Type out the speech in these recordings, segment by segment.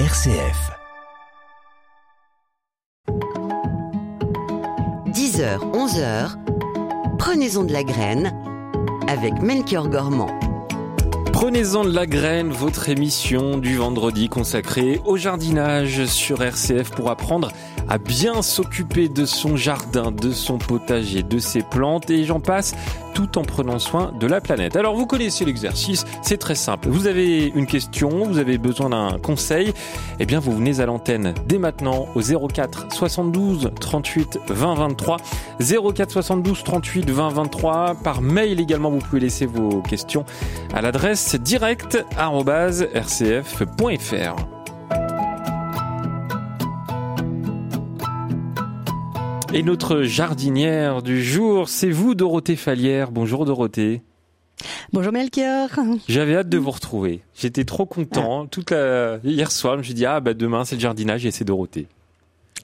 RCF. 10h, 11h, prenez-en de la graine avec Melchior Gormand. Prenez-en de la graine, votre émission du vendredi consacrée au jardinage sur RCF pour apprendre à bien s'occuper de son jardin, de son potager, de ses plantes et j'en passe tout en prenant soin de la planète. Alors vous connaissez l'exercice, c'est très simple. Vous avez une question, vous avez besoin d'un conseil, eh bien vous venez à l'antenne dès maintenant au 04 72 38 20 23 04 72 38 20 23 par mail également vous pouvez laisser vos questions à l'adresse direct@rcf.fr. Et notre jardinière du jour, c'est vous, Dorothée Fallière. Bonjour Dorothée. Bonjour Melchior. J'avais hâte de vous retrouver. J'étais trop content. Toute la... Hier soir, je me suis dit, ah bah demain c'est le jardinage et c'est Dorothée.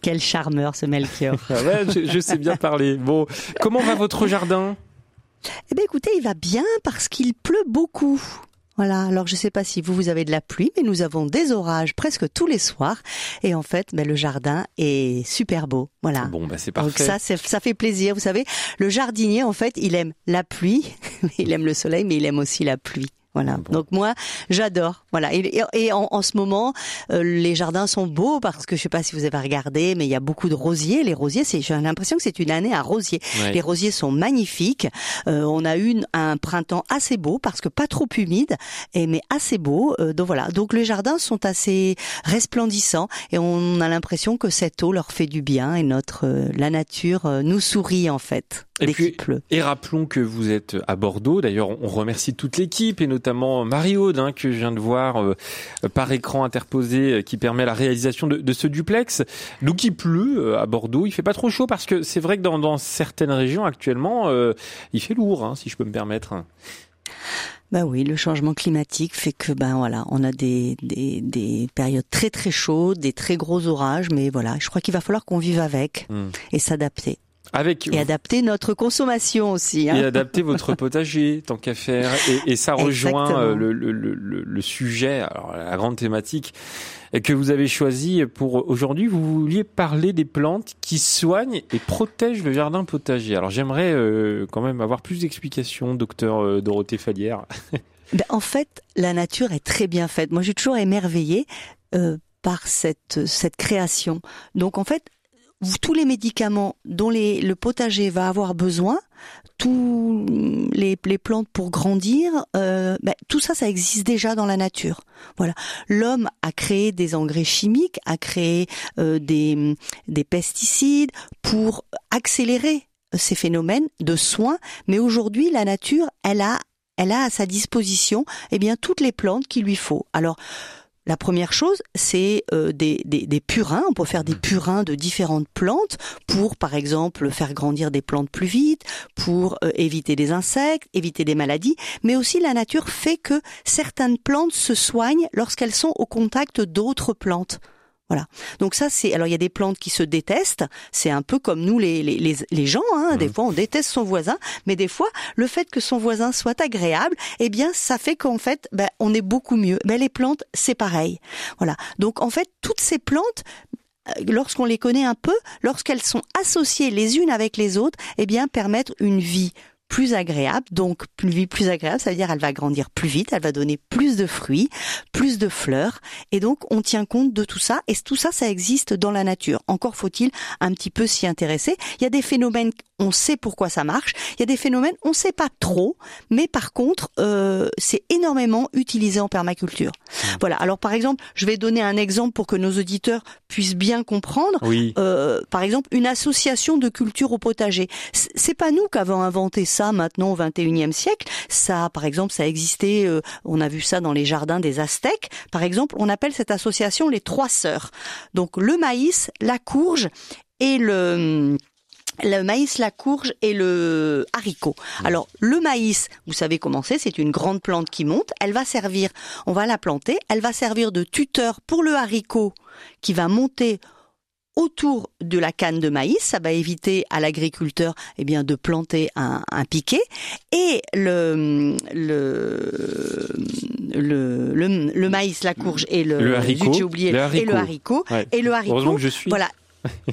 Quel charmeur ce Melchior. Ah ouais, je, je, sais bien parler. Bon, comment va votre jardin? Eh bien écoutez, il va bien parce qu'il pleut beaucoup. Voilà, alors je ne sais pas si vous, vous avez de la pluie, mais nous avons des orages presque tous les soirs. Et en fait, ben, le jardin est super beau. Voilà. Bon, bah c'est parfait. Donc ça, ça fait plaisir. Vous savez, le jardinier, en fait, il aime la pluie, il aime le soleil, mais il aime aussi la pluie. Voilà. Bon. Donc moi, j'adore. Voilà. Et, et en, en, ce moment, euh, les jardins sont beaux parce que je sais pas si vous avez regardé, mais il y a beaucoup de rosiers. Les rosiers, c'est j'ai l'impression que c'est une année à rosiers. Ouais. Les rosiers sont magnifiques. Euh, on a eu un printemps assez beau parce que pas trop humide, et mais assez beau. Euh, donc voilà. Donc les jardins sont assez resplendissants et on a l'impression que cette eau leur fait du bien et notre euh, la nature euh, nous sourit en fait. Et puis, et rappelons que vous êtes à Bordeaux. D'ailleurs, on remercie toute l'équipe et notamment Marie-Aude, hein, que je viens de voir euh, par écran interposé, euh, qui permet la réalisation de, de, ce duplex. Donc, il pleut euh, à Bordeaux. Il fait pas trop chaud parce que c'est vrai que dans, dans, certaines régions actuellement, euh, il fait lourd, hein, si je peux me permettre. Ben oui, le changement climatique fait que ben voilà, on a des, des, des périodes très très chaudes, des très gros orages, mais voilà, je crois qu'il va falloir qu'on vive avec Mm. et s'adapter. Avec et adapter notre consommation aussi. Hein. Et adapter votre potager, tant qu'à faire. Et, et ça rejoint euh, le, le, le, le, sujet, alors la grande thématique que vous avez choisi pour aujourd'hui. Vous vouliez parler des plantes qui soignent et protègent le jardin potager. Alors j'aimerais euh, quand même avoir plus d'explications, docteur euh, Dorothée Fallière. ben, en fait, la nature est très bien faite. Moi, j'ai toujours émerveillé euh, par cette, cette création. Donc en fait, tous les médicaments dont les, le potager va avoir besoin, tous les, les plantes pour grandir, euh, ben, tout ça, ça existe déjà dans la nature. Voilà, l'homme a créé des engrais chimiques, a créé euh, des, des pesticides pour accélérer ces phénomènes de soins, mais aujourd'hui, la nature, elle a, elle a à sa disposition, eh bien, toutes les plantes qu'il lui faut. Alors, la première chose, c'est euh, des, des, des, purins. On peut faire des purins de différentes plantes pour, par exemple, faire grandir des plantes plus vite, pour euh, éviter des insectes, éviter des maladies. Mais aussi, la nature fait que certaines plantes se soignent lorsqu'elles sont au contact d'autres plantes. Voilà. Donc ça, c'est alors il y a des plantes qui se détestent. C'est un peu comme nous les les les, les gens. Hein. Mmh. Des fois, on déteste son voisin, mais des fois, le fait que son voisin soit agréable, eh bien, ça fait qu'en fait, ben, on est beaucoup mieux. Ben, les plantes, c'est pareil. Voilà. Donc en fait, toutes ces plantes lorsqu'on les connaît un peu, lorsqu'elles sont associées les unes avec les autres, eh bien permettre une vie plus agréable. Donc, plus agréable, ça veut dire elle va grandir plus vite, elle va donner plus de fruits, plus de fleurs. Et donc, on tient compte de tout ça. Et tout ça, ça existe dans la nature. Encore faut-il un petit peu s'y intéresser. Il y a des phénomènes, on sait pourquoi ça marche. Il y a des phénomènes, on ne sait pas trop. Mais par contre, euh, c'est énormément utilisé en permaculture. Mmh. Voilà. Alors, par exemple, je vais donner un exemple pour que nos auditeurs puissent bien comprendre. Oui. Euh, par exemple, une association de culture au potager. C'est pas nous qui avons inventé ça ça maintenant au 21e siècle. Ça, par exemple, ça existait, euh, on a vu ça dans les jardins des Aztèques. Par exemple, on appelle cette association les trois sœurs. Donc le maïs, la courge et le le maïs, la courge et le haricot. Alors le maïs, vous savez comment c'est, c'est une grande plante qui monte, elle va servir, on va la planter, elle va servir de tuteur pour le haricot qui va monter autour de la canne de maïs. Ça va éviter à l'agriculteur eh bien de planter un, un piquet et le le, le le maïs, la courge et le, le haricot, j'ai oublié, et le haricot ouais. et le haricot. Heureusement que je suis. Voilà,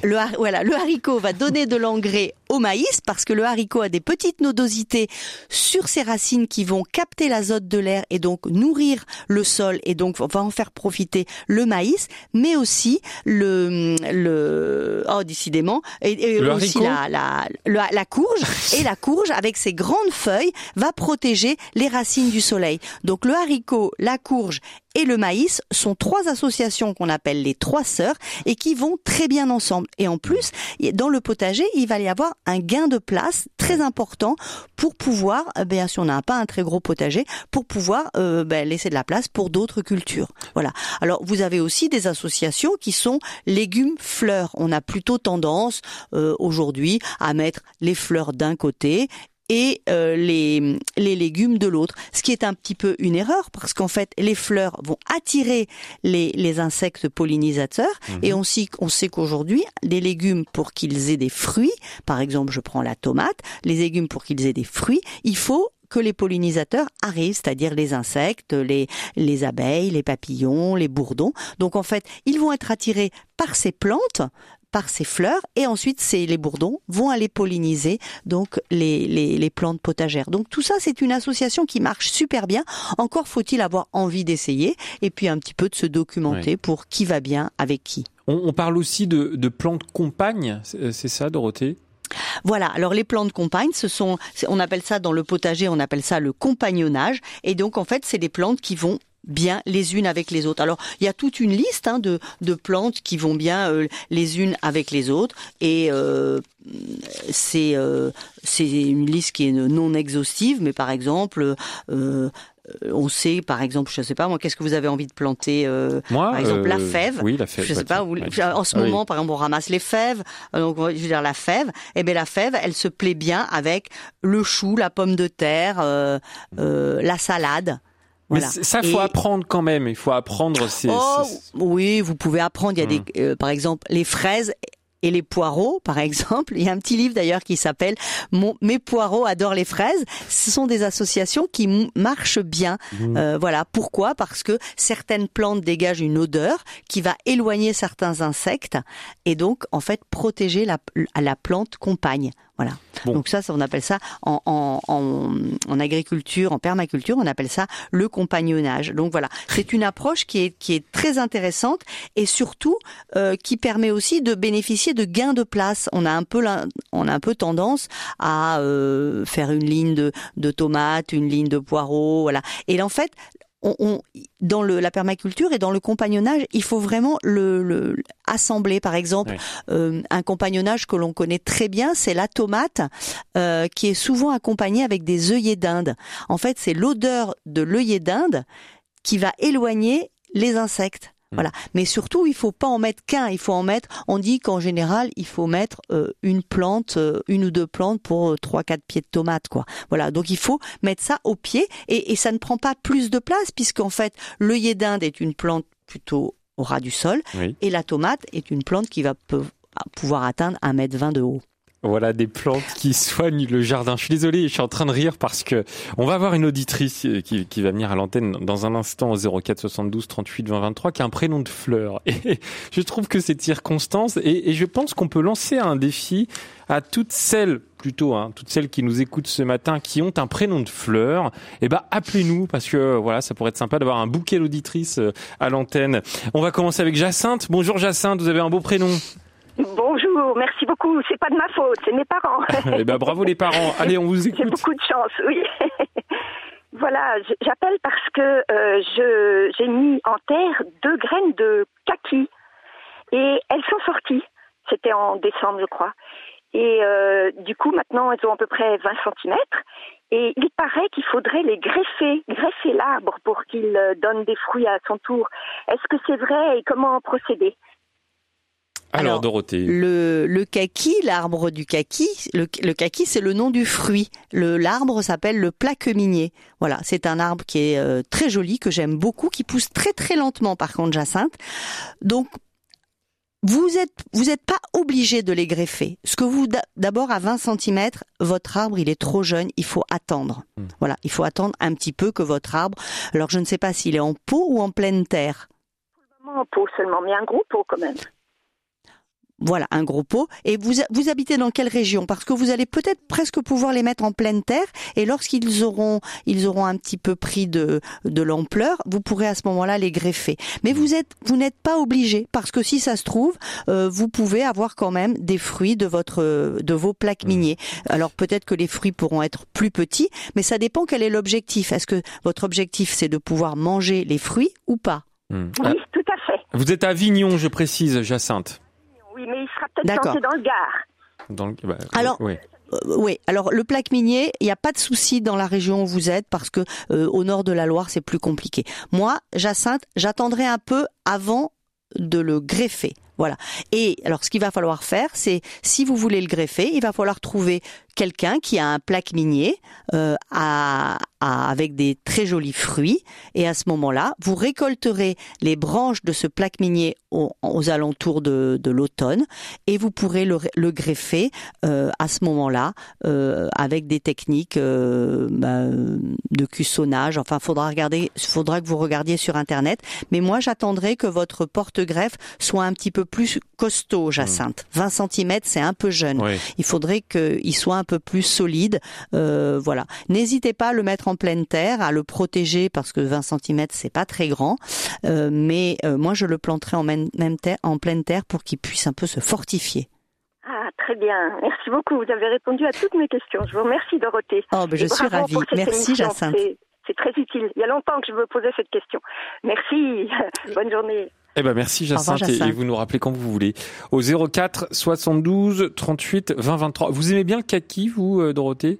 le, voilà, le haricot va donner de l'engrais au maïs parce que le haricot a des petites nodosités sur ses racines qui vont capter l'azote de l'air et donc nourrir le sol et donc va en faire profiter le maïs, mais aussi le le oh décidément et, et le aussi la, la, la la courge et la courge avec ses grandes feuilles va protéger les racines du soleil. Donc le haricot, la courge et le maïs sont trois associations qu'on appelle les trois sœurs et qui vont très bien ensemble. Et en plus, dans le potager, il va y avoir un gain de place très important pour pouvoir, bien si on n'a pas un très gros potager, pour pouvoir euh, ben, laisser de la place pour d'autres cultures. Voilà. Alors vous avez aussi des associations qui sont légumes fleurs. On a plutôt tendance euh, aujourd'hui à mettre les fleurs d'un côté et euh, les, les légumes de l'autre. Ce qui est un petit peu une erreur parce qu'en fait, les fleurs vont attirer les, les insectes pollinisateurs Mhm. et on, sait- on sait qu'aujourd'hui, les légumes pour qu'ils aient des fruits, par exemple, je prends la tomate, les légumes pour qu'ils aient des fruits, il faut que les pollinisateurs arrivent, c'est-à-dire les insectes, les, les abeilles, les papillons, les bourdons. Donc en fait, ils vont être attirés par ces plantes, par ces fleurs, et ensuite ces, les bourdons vont aller polliniser donc les, les, les plantes potagères. Donc tout ça, c'est une association qui marche super bien. Encore faut-il avoir envie d'essayer et puis un petit peu de se documenter pour qui va bien avec qui. On, on parle aussi de, de plantes compagnes, c'est c'est ça, Dorothée? Voilà. Alors les plantes compagnes, ce sont, c'est- on appelle ça dans le potager, on appelle ça le compagnonnage. Et donc en fait, c'est des plantes qui vont bien les unes avec les autres. Alors il y a toute une liste hein, de, de plantes qui vont bien euh, les unes avec les autres et euh, c'est euh, c'est une liste qui est non exhaustive, mais par exemple. euh, on sait, par exemple, je sais pas moi, qu'est-ce que vous avez envie de planter euh, Moi, Par exemple, la euh, fève. Oui, la fève. je sais bah, pas, ouais. en ce Ah oui. moment, par exemple, on ramasse les fèves. euh, Donc, je veux dire, la fève, eh bien, la fève, elle se plaît bien avec le chou, la pomme de terre, euh, euh, la salade. Mais Voilà. ça, faut Et- apprendre quand même. Il faut apprendre. C'est, Oh, oui, vous pouvez apprendre. Il y a des, euh, par exemple, les fraises et les poireaux, par exemple. Il y a un petit livre d'ailleurs qui s'appelle Mes poireaux adorent les fraises. Ce sont des associations qui marchent bien. Mhm. Euh, voilà. Pourquoi? Parce que certaines plantes dégagent une odeur qui va éloigner certains insectes et donc en fait protéger la, la plante compagne. Voilà. Bon. Donc ça, ça, on appelle ça en, en, en, en agriculture, en permaculture, on appelle ça le compagnonnage. Donc voilà, c'est une approche qui est qui est très intéressante et surtout euh, qui permet aussi de bénéficier de gains de place. On a un peu on a un peu tendance à euh, faire une ligne de, de tomates, une ligne de poireaux, voilà. Et en fait, on, on- dans le, la permaculture et dans le compagnonnage, il faut vraiment le, le assembler. Par exemple, euh, un compagnonnage que l'on connaît très bien, c'est la tomate, euh, qui est souvent accompagnée avec des œillets d'Inde. En fait, c'est l'odeur de l'œillet d'Inde qui va éloigner les insectes. Hmm. Voilà. Mais surtout, il faut pas en mettre qu'un. Il faut en mettre. On dit qu'en général, il faut mettre euh, une plante, euh, une ou deux plantes pour euh, trois, quatre pieds de tomates, quoi. Voilà. Donc il faut mettre ça au pied et, et ça ne prend pas plus de place puisqu'en fait, l'œillet d'Inde est une plante plutôt au ras du sol Oui. et la tomate est une plante qui va pouvoir atteindre un mètre vingt de haut. Voilà des plantes qui soignent le jardin. Je suis désolé, je suis en train de rire parce que on va avoir une auditrice euh, qui, va venir à l'antenne dans un instant au 04 72 38 20 23 qui a un prénom de fleur. Et je trouve que c'est circonstance et, et je pense qu'on peut lancer un défi à toutes celles plutôt hein, toutes celles qui nous écoutent ce matin qui ont un prénom de fleur. Eh ben appelez-nous parce que voilà ça pourrait être sympa d'avoir un bouquet d'auditrices euh, à l'antenne. On va commencer avec Jacinthe. Bonjour Jacinthe, vous avez un beau prénom. Bonjour, merci beaucoup. C'est pas de ma faute, c'est mes parents. Eh ben bravo les parents. Allez on vous J'ai écoute. beaucoup de chance, oui. voilà, j'appelle parce que euh, je j'ai mis en terre deux graines de kaki et elles sont sorties. C'était en décembre, je crois. Et euh, du coup, maintenant, elles ont à peu près 20 cm. Et il paraît qu'il faudrait les greffer, greffer l'arbre pour qu'il euh, donne des fruits à son tour. Est-ce que c'est vrai et comment procéder? Alors, Alors, Dorothée. Le, le kaki, l'arbre du kaki, le, le kaki, c'est le nom du fruit. Le l'arbre s'appelle le plaqueminier. Voilà, c'est un arbre qui est euh, très joli, que j'aime beaucoup, qui pousse très très lentement par contre, Jacinthe. Donc vous êtes vous êtes pas obligé de les greffer. Ce que vous d'abord à 20 cm, votre arbre il est trop jeune, il faut attendre. Hmm. Voilà, il faut attendre un petit peu que votre arbre. Alors je ne sais pas s'il est en pot ou en pleine terre. En pot seulement, mais un gros pot quand même. Voilà, un gros pot. Et vous, vous habitez dans quelle région? Parce que vous allez peut-être presque pouvoir les mettre en pleine terre. Et lorsqu'ils auront, ils auront un petit peu pris de, de l'ampleur, vous pourrez à ce moment-là les greffer. Mais vous êtes, vous n'êtes pas obligé parce que si ça se trouve, euh, vous pouvez avoir quand même des fruits de votre, de vos plaques mmh. miniers. Alors peut-être que les fruits pourront être plus petits, mais ça dépend quel est l'objectif. Est-ce que votre objectif c'est de pouvoir manger les fruits ou pas? Hmm. Oui, tout à fait. Vous êtes à Avignon, je précise, Jacinthe. Oui, mais il sera peut-être planté dans le Gard. Dans le- bah, Alors, oui. Euh, oui, alors le plaque minier, il n'y a pas de souci dans la région où vous êtes parce que euh, au nord de la Loire, c'est plus compliqué. Moi, Jacinthe, j'attendrai un peu avant de le greffer. Voilà. Et alors, ce qu'il va falloir faire, c'est si vous voulez le greffer, il va falloir trouver quelqu'un qui a un plaque minier euh, à- à- avec des très jolis fruits. Et à ce moment-là, vous récolterez les branches de ce plaque minier au- aux alentours de, de l'automne et vous pourrez le, le greffer euh, à ce moment-là euh, avec des techniques euh, bah, de cuissonnage. Enfin, faudra regarder, faudra que vous regardiez sur internet. Mais moi, j'attendrai que votre porte-greffe soit un petit peu plus costaud, Jacinthe. 20 cm, c'est un peu jeune. Oui. Il faudrait qu'il soit un peu plus solide. Euh, voilà. N'hésitez pas à le mettre en pleine terre, à le protéger parce que 20 cm c'est pas très grand. Euh, mais euh, moi je le planterai en même, même terre, en pleine terre pour qu'il puisse un peu se fortifier. Ah, très bien. Merci beaucoup. Vous avez répondu à toutes mes questions. Je vous remercie, Dorothée. Oh, ben, je suis ravie. Merci émission. Jacinthe. C'est- C'est très utile. Il y a longtemps que je me posais cette question. Merci. Bonne journée. Eh ben merci revoir, Jacinthe, et- vous nous rappelez quand vous voulez. Au 04 72 38 20 23. Vous aimez bien le kaki, vous, euh, Dorothée?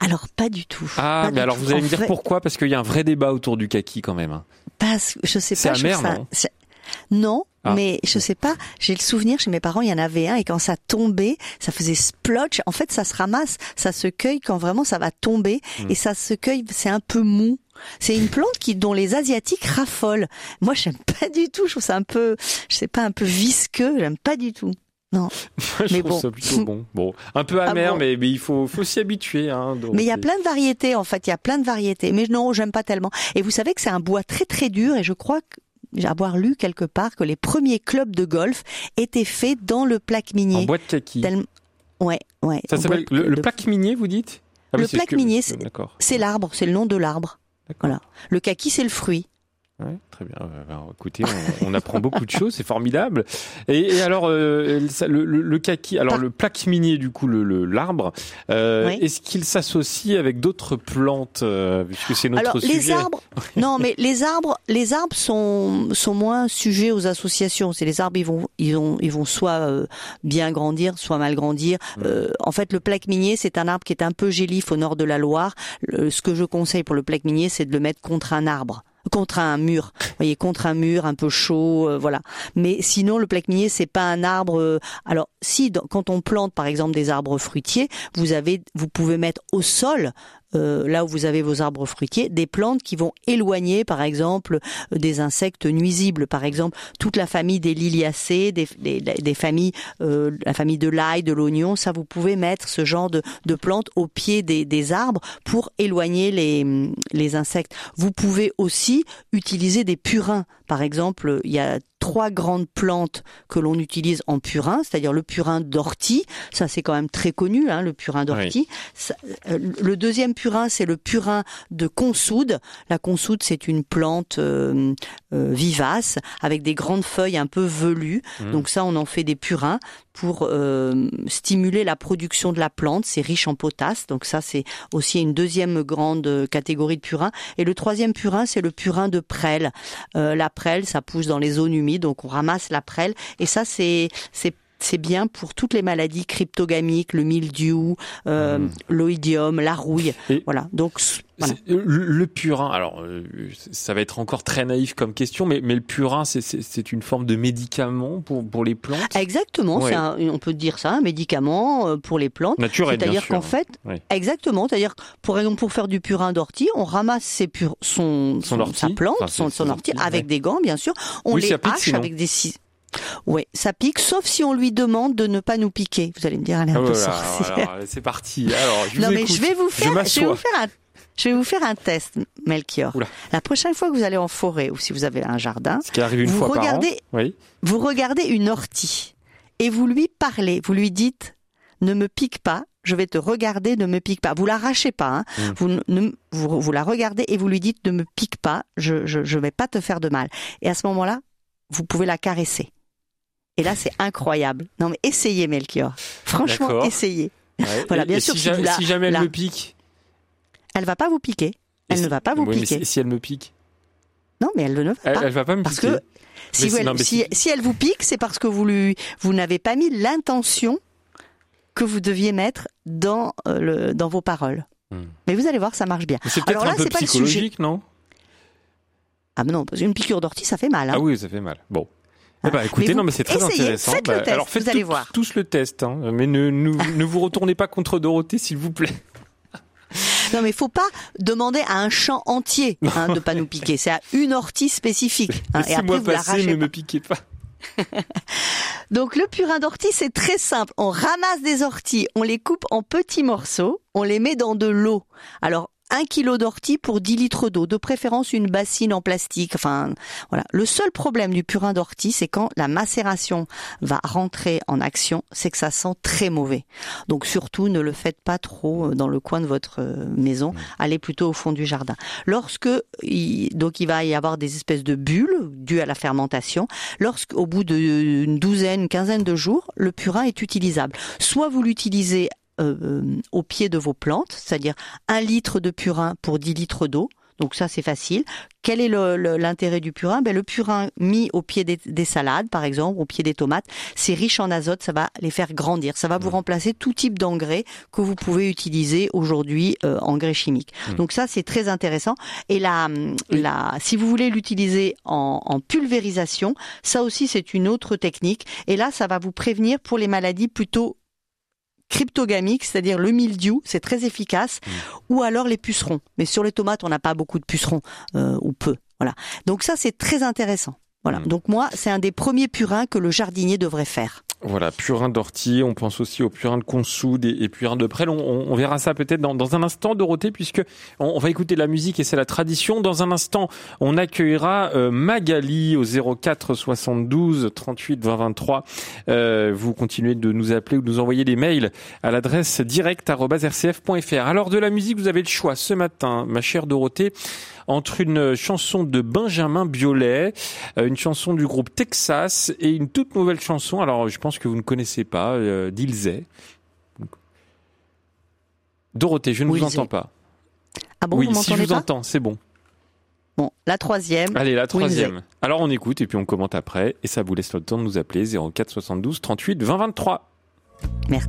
Alors pas du tout. Ah, Pas mais alors tout. vous allez En me dire vrai, pourquoi? Parce qu'il y a un vrai débat autour du kaki quand même. hein. Parce que je sais C'est pas. trouve amer, ça- non? c'est- Non, Ah. mais je sais pas. J'ai le souvenir chez mes parents, il y en avait un et quand ça tombait, ça faisait splotch. En fait, ça se ramasse, ça se cueille quand vraiment ça va tomber Hmm. et ça se cueille. C'est un peu mou. C'est une plante qui dont les asiatiques raffolent. Moi, j'aime pas du tout. Je trouve ça un peu, je sais pas, un peu visqueux. J'aime pas du tout. je Mais trouve bon. ça plutôt bon. Bon, un peu Ah amer, bon mais, mais il faut, faut s'y habituer. Hein, Mais il y a plein de variétés en fait, il y a plein de variétés. Mais non, j'aime pas tellement. Et vous savez que c'est un bois très très dur et je crois que avoir lu quelque part que les premiers clubs de golf étaient faits dans le plaque En minier. bois de kaki. Ouais, ouais. Ça en s'appelle de- le, le plaque minier, vous dites? Ah Le plaque que- minier. C'est l'arbre, c'est le nom de l'arbre. Voilà. Le kaki, c'est le fruit. Ouais, très bien. Alors, écoutez, on, on apprend beaucoup de choses, c'est formidable. Et, et alors, euh, le, le, le kaki, alors le plaque minier, du coup, le le- l'arbre, euh, Oui. est-ce qu'il s'associe avec d'autres plantes, euh, puisque c'est notre Alors sujet les arbres, non mais les arbres, les arbres sont sont moins sujets aux associations. C'est les arbres, ils vont ils vont ils vont soit euh, bien grandir, soit mal grandir. Euh, en fait, le plaque minier, c'est un arbre qui est un peu gélif au nord de la Loire. Le- ce que je conseille pour le plaque minier, c'est de le mettre contre un arbre contre un mur, vous voyez, contre un mur un peu chaud, euh, voilà. Mais sinon, le plaque minier, c'est pas un arbre. euh, alors, si quand on plante, par exemple, des arbres fruitiers, vous avez, vous pouvez mettre au sol euh, là où vous avez vos arbres fruitiers, des plantes qui vont éloigner, par exemple, euh, des insectes nuisibles. Par exemple, toute la famille des liliacées, des, des, des familles, euh, la famille de l'ail, de l'oignon, ça vous pouvez mettre ce genre de, de plantes au pied des, des arbres pour éloigner les, les insectes. Vous pouvez aussi utiliser des purins. Par exemple, il y a trois grandes plantes que l'on utilise en purin, c'est-à-dire le purin d'ortie, ça c'est quand même très connu, hein, le purin d'ortie. Euh, Le deuxième purin, c'est le purin de consoude. La consoude, c'est une plante euh, euh, vivace avec des grandes feuilles un peu velues. Mhm. Donc ça, on en fait des purins pour euh, stimuler la production de la plante. C'est riche en potasse, donc ça c'est aussi une deuxième grande catégorie de purins. Et le troisième purin, c'est le purin de prêle. La prêle, ça pousse dans les zones humides, donc on ramasse la prêle. Et ça, c'est c'est c'est bien pour toutes les maladies cryptogamiques, le mildiou, euh, Mhm. l'oïdium, la rouille. Et- Voilà. Donc voilà. C'est- Le, purin, alors euh, ça va être encore très naïf comme question, mais, mais le purin, c'est- une forme de médicament pour, pour les plantes? Exactement, Ouais. c'est un- on peut dire ça, un médicament euh, pour les plantes. naturelles, bien C'est-à-dire qu'en fait, Oui. exactement, c'est-à-dire pour pour faire du purin d'ortie, on ramasse ses pur- son, Son ortie. sa plante, Enfin, son, ortie ortie, avec ouais. des gants bien sûr, on Oui, les hache avec des scies. Oui, ça pique, sauf si on lui demande de ne pas nous piquer. Vous allez me dire, elle est un Ah, peu sorcière. alors, c'est parti. Alors, je vous non, mais écoute. je vais vous faire, je vais vous faire un, je vais vous faire un test, Melchior. Oula. La prochaine fois que vous allez en forêt ou si vous avez un jardin, Ce qui arrive une vous fois regardez- par an. Oui. vous regardez une ortie et vous lui parlez, vous lui dites ne me pique pas, je vais te regarder, ne me pique pas. Vous l'arrachez pas, hein. Mm. vous, ne- ne- vous, vous la regardez et vous lui dites ne me pique pas, je, je, je vais pas te faire de mal. Et à ce moment-là, vous pouvez la caresser. Et là, c'est incroyable. Non mais essayez, Melchior. Franchement, essayez. Ouais. Voilà, bien et sûr, Si, si la- si jamais elle la- me pique. Elle va pas vous piquer. Elle si- ne va pas vous Oui, piquer. si- si elle me pique. Non, mais elle ne va Elle, pas. elle va pas me Parce piquer. que si, non, elle vous pique, c'est parce que vous lui, vous n'avez pas mis l'intention que vous deviez mettre dans euh, le, dans vos paroles. Hmm. Mais vous allez voir, ça marche bien. C'est peut-être un peu c'est pas le sujet. psychologique, non? Ah mais non, parce qu'une piqûre d'ortie, ça fait mal. hein. Ah oui, ça fait mal. Bon. Eh ben, écoutez, Mais non, mais c'est très essayez, intéressant. faites le test, alors faites vous allez voir. tous le test, hein. mais ne, ne, ne vous retournez pas contre Dorothée, s'il vous plaît. Non, mais il faut pas demander à un champ entier hein, de pas nous piquer. C'est à une ortie spécifique. hein, et après, vous passer, ne pas. me piquez pas. Donc le purin d'ortie, c'est très simple. On ramasse des orties, on les coupe en petits morceaux, on les met dans de l'eau. Alors un kilo d'ortie pour 10 litres d'eau, de préférence une bassine en plastique. Enfin, voilà. Le seul problème du purin d'ortie, c'est quand la macération va rentrer en action, c'est que ça sent très mauvais. Donc surtout, ne le faites pas trop euh, dans le coin de votre euh, maison. Allez plutôt au fond du jardin. Lorsque il, donc il va y avoir des espèces de bulles dues à la fermentation, lorsqu'au bout d'une douzaine, une quinzaine de jours, le purin est utilisable. Soit vous l'utilisez euh, au pied de vos plantes, c'est-à-dire un litre de purin pour 10 litres d'eau. Donc ça c'est facile. Quel est l'intérêt du purin? Ben, Le purin mis au pied des, des salades, par exemple, au pied des tomates, c'est riche en azote, ça va les faire grandir. Ça va vous remplacer tout type d'engrais que vous pouvez utiliser aujourd'hui, euh, engrais chimiques. Mm. Donc ça c'est très intéressant. Et la, la, si vous voulez l'utiliser en, en pulvérisation, ça aussi c'est une autre technique. Et là ça va vous prévenir pour les maladies plutôt cryptogamiques, c'est-à-dire le mildiou, c'est très efficace, ou alors les pucerons. Mais sur les tomates, on n'a pas beaucoup de pucerons, euh, ou peu. Voilà. Donc ça, c'est très intéressant. Voilà. Mm. Donc moi, c'est un des premiers purins que le jardinier devrait faire. Voilà, purin d'ortie, on pense aussi au purin de consoude et, purin de prêle. On, on- on verra ça peut-être dans, dans un instant, Dorothée, puisque on, on va écouter la musique et c'est la tradition. Dans un instant, on accueillera euh, Magali au 04 72 38 20 23. Euh, vous continuez de nous appeler ou de nous envoyer des mails à l'adresse direct@rcf.fr. Alors de la musique, vous avez le choix ce matin, ma chère Dorothée, entre une chanson de Benjamin Biolay, euh, une chanson du groupe Texas et une toute nouvelle chanson. Alors, je pense que vous ne connaissez pas, euh. Dorothée, je ne Oui, vous entends pas. Ah bon, oui, vous si je vous pas entends, c'est bon. Bon, la troisième. Allez, la troisième. Alors, on écoute et puis on commente après. Et ça vous laisse le temps de nous appeler 04 72 38 20 23. Merci.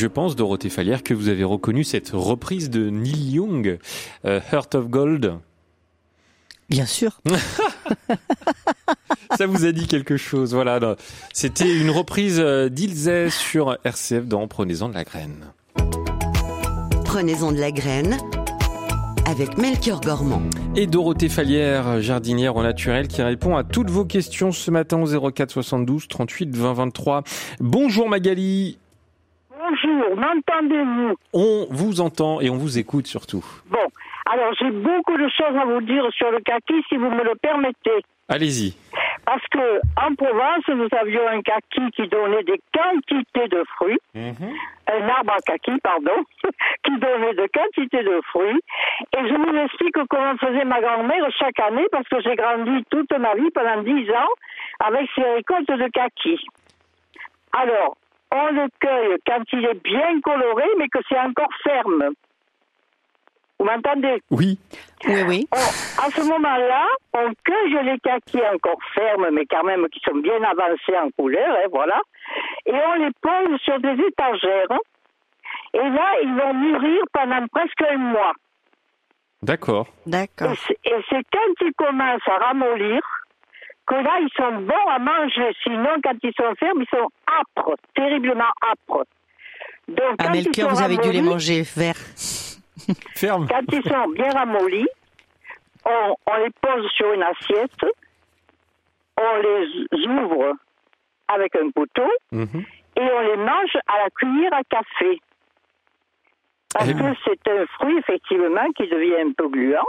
Je pense, Dorothée Falière, que vous avez reconnu cette reprise de Neil Young, euh, Heart of Gold. Bien sûr. Ça vous a dit quelque chose, voilà. C'était une reprise euh, d'Ilzé sur RCF dans Prenez-en de la graine. Prenez-en de la graine avec Melchior Gormand. Et Dorothée Falière, jardinière au naturel, qui répond à toutes vos questions ce matin au 04 72 38 20 23. Bonjour Magali. Bonjour, m'entendez-vous On vous entend et on vous écoute surtout. Bon, alors j'ai beaucoup de choses à vous dire sur le kaki si vous me le permettez. Allez-y. Parce que en Provence, nous avions un kaki qui donnait des quantités de fruits, un arbre à kaki, pardon, qui donnait de quantités de fruits. Et je vous explique comment faisait ma grand-mère chaque année, parce que j'ai grandi toute ma vie pendant dix ans avec ces récoltes de kaki. Alors, on le cueille quand il est bien coloré, mais que c'est encore ferme. Vous m'entendez? Oui. Oui, oui. on- à ce moment-là, on cueille les kakis encore fermes, mais quand même qui sont bien avancés en couleur, hein, voilà. Et on les pose sur des étagères. Et là, ils vont mûrir pendant presque un mois. D'accord. D'accord. et c'est quand ils commencent à ramollir que là, ils sont bons à manger. Sinon, quand ils sont fermes, ils sont âpres, terriblement âpres. Donc, Ah, quand ils Melchior, sont vous avez dû les ramollis- manger verts. Ferme. Quand ils sont bien ramollis, on, on les pose sur une assiette, on les ouvre avec un couteau Mhm. et on les mange à la cuillère à café. Parce Eh que c'est un fruit, effectivement, qui devient un peu gluant.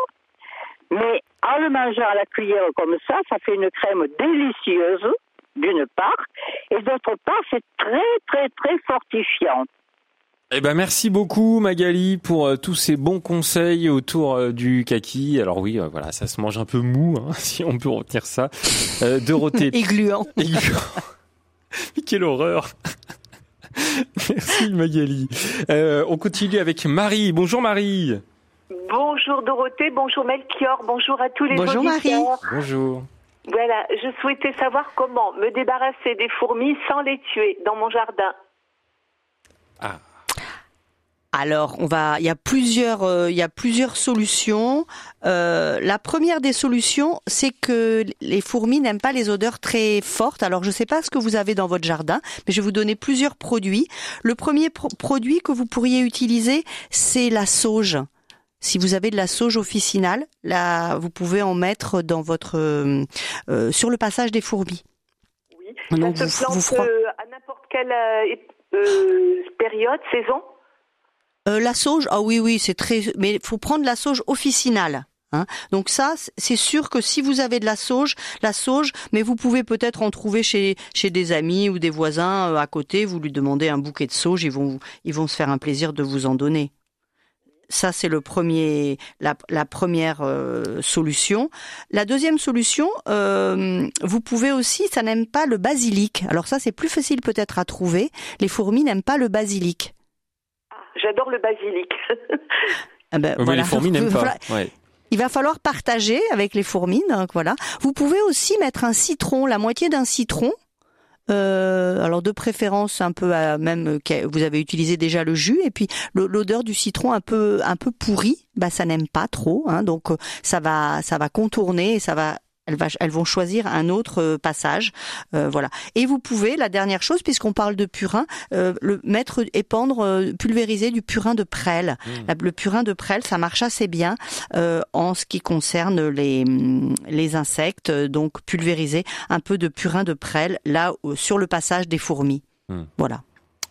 Mais en le mangeant à la cuillère comme ça, ça fait une crème délicieuse, d'une part, et d'autre part, c'est très, très, très fortifiant. Eh ben merci beaucoup Magali pour euh, tous ces bons conseils autour euh, du kaki. Alors oui, euh, voilà, ça se mange un peu mou, hein, si on peut retenir ça. Euh, Dorothée. Et gluant. Mais quelle horreur Merci Magali. Euh, on continue avec Marie. Bonjour Marie. Bonjour Dorothée, bonjour Melchior, bonjour à tous les Bonjour, auditeurs. Bonjour. Voilà, je souhaitais savoir comment me débarrasser des fourmis sans les tuer dans mon jardin. Alors, on va, il y a plusieurs, euh, il y a plusieurs solutions. Euh, la première des solutions, c'est que les fourmis n'aiment pas les odeurs très fortes. Alors, je ne sais pas ce que vous avez dans votre jardin, mais je vais vous donner plusieurs produits. Le premier pro- produit que vous pourriez utiliser, c'est la sauge. Si vous avez de la sauge officinale, là, vous pouvez en mettre dans votre, euh, euh, sur le passage des fourmis. Oui. Donc, Ça vous- se plante vous froid- euh, à n'importe quelle euh, période, saison? Euh, la sauge, ah oui, oui, c'est très, mais il faut prendre la sauge officinale. Hein. Donc ça, c'est sûr que si vous avez de la sauge, la sauge, mais vous pouvez peut-être en trouver chez chez des amis ou des voisins à côté. Vous lui demandez un bouquet de sauge, ils vont ils vont se faire un plaisir de vous en donner. Ça, c'est le premier, la, la première euh, solution. La deuxième solution, euh, vous pouvez aussi, ça n'aime pas le basilic. Alors ça, c'est plus facile peut-être à trouver. Les fourmis n'aiment pas le basilic. Ah, J'adore le basilic. Ah ben, voilà. les fourmis n'aiment Voilà. pas. Ouais. Il va falloir partager avec les fourmis. Donc voilà. Vous pouvez aussi mettre un citron, la moitié d'un citron. Euh, alors de préférence un peu à même que vous avez utilisé déjà le jus et puis l'odeur du citron un peu un peu pourri, bah ça n'aime pas trop. Hein, donc euh, ça va ça va contourner et ça va elles, va- elles vont choisir un autre euh, passage, euh, voilà. Et vous pouvez, la dernière chose, puisqu'on parle de purin, euh, le mettre, épandre, euh, pulvériser du purin de prêle. La- Le purin de prêle, ça marche assez bien euh, en ce qui concerne les, hum, les insectes. Donc pulvériser un peu de purin de prêle là sur le passage des fourmis. Hmm. Voilà.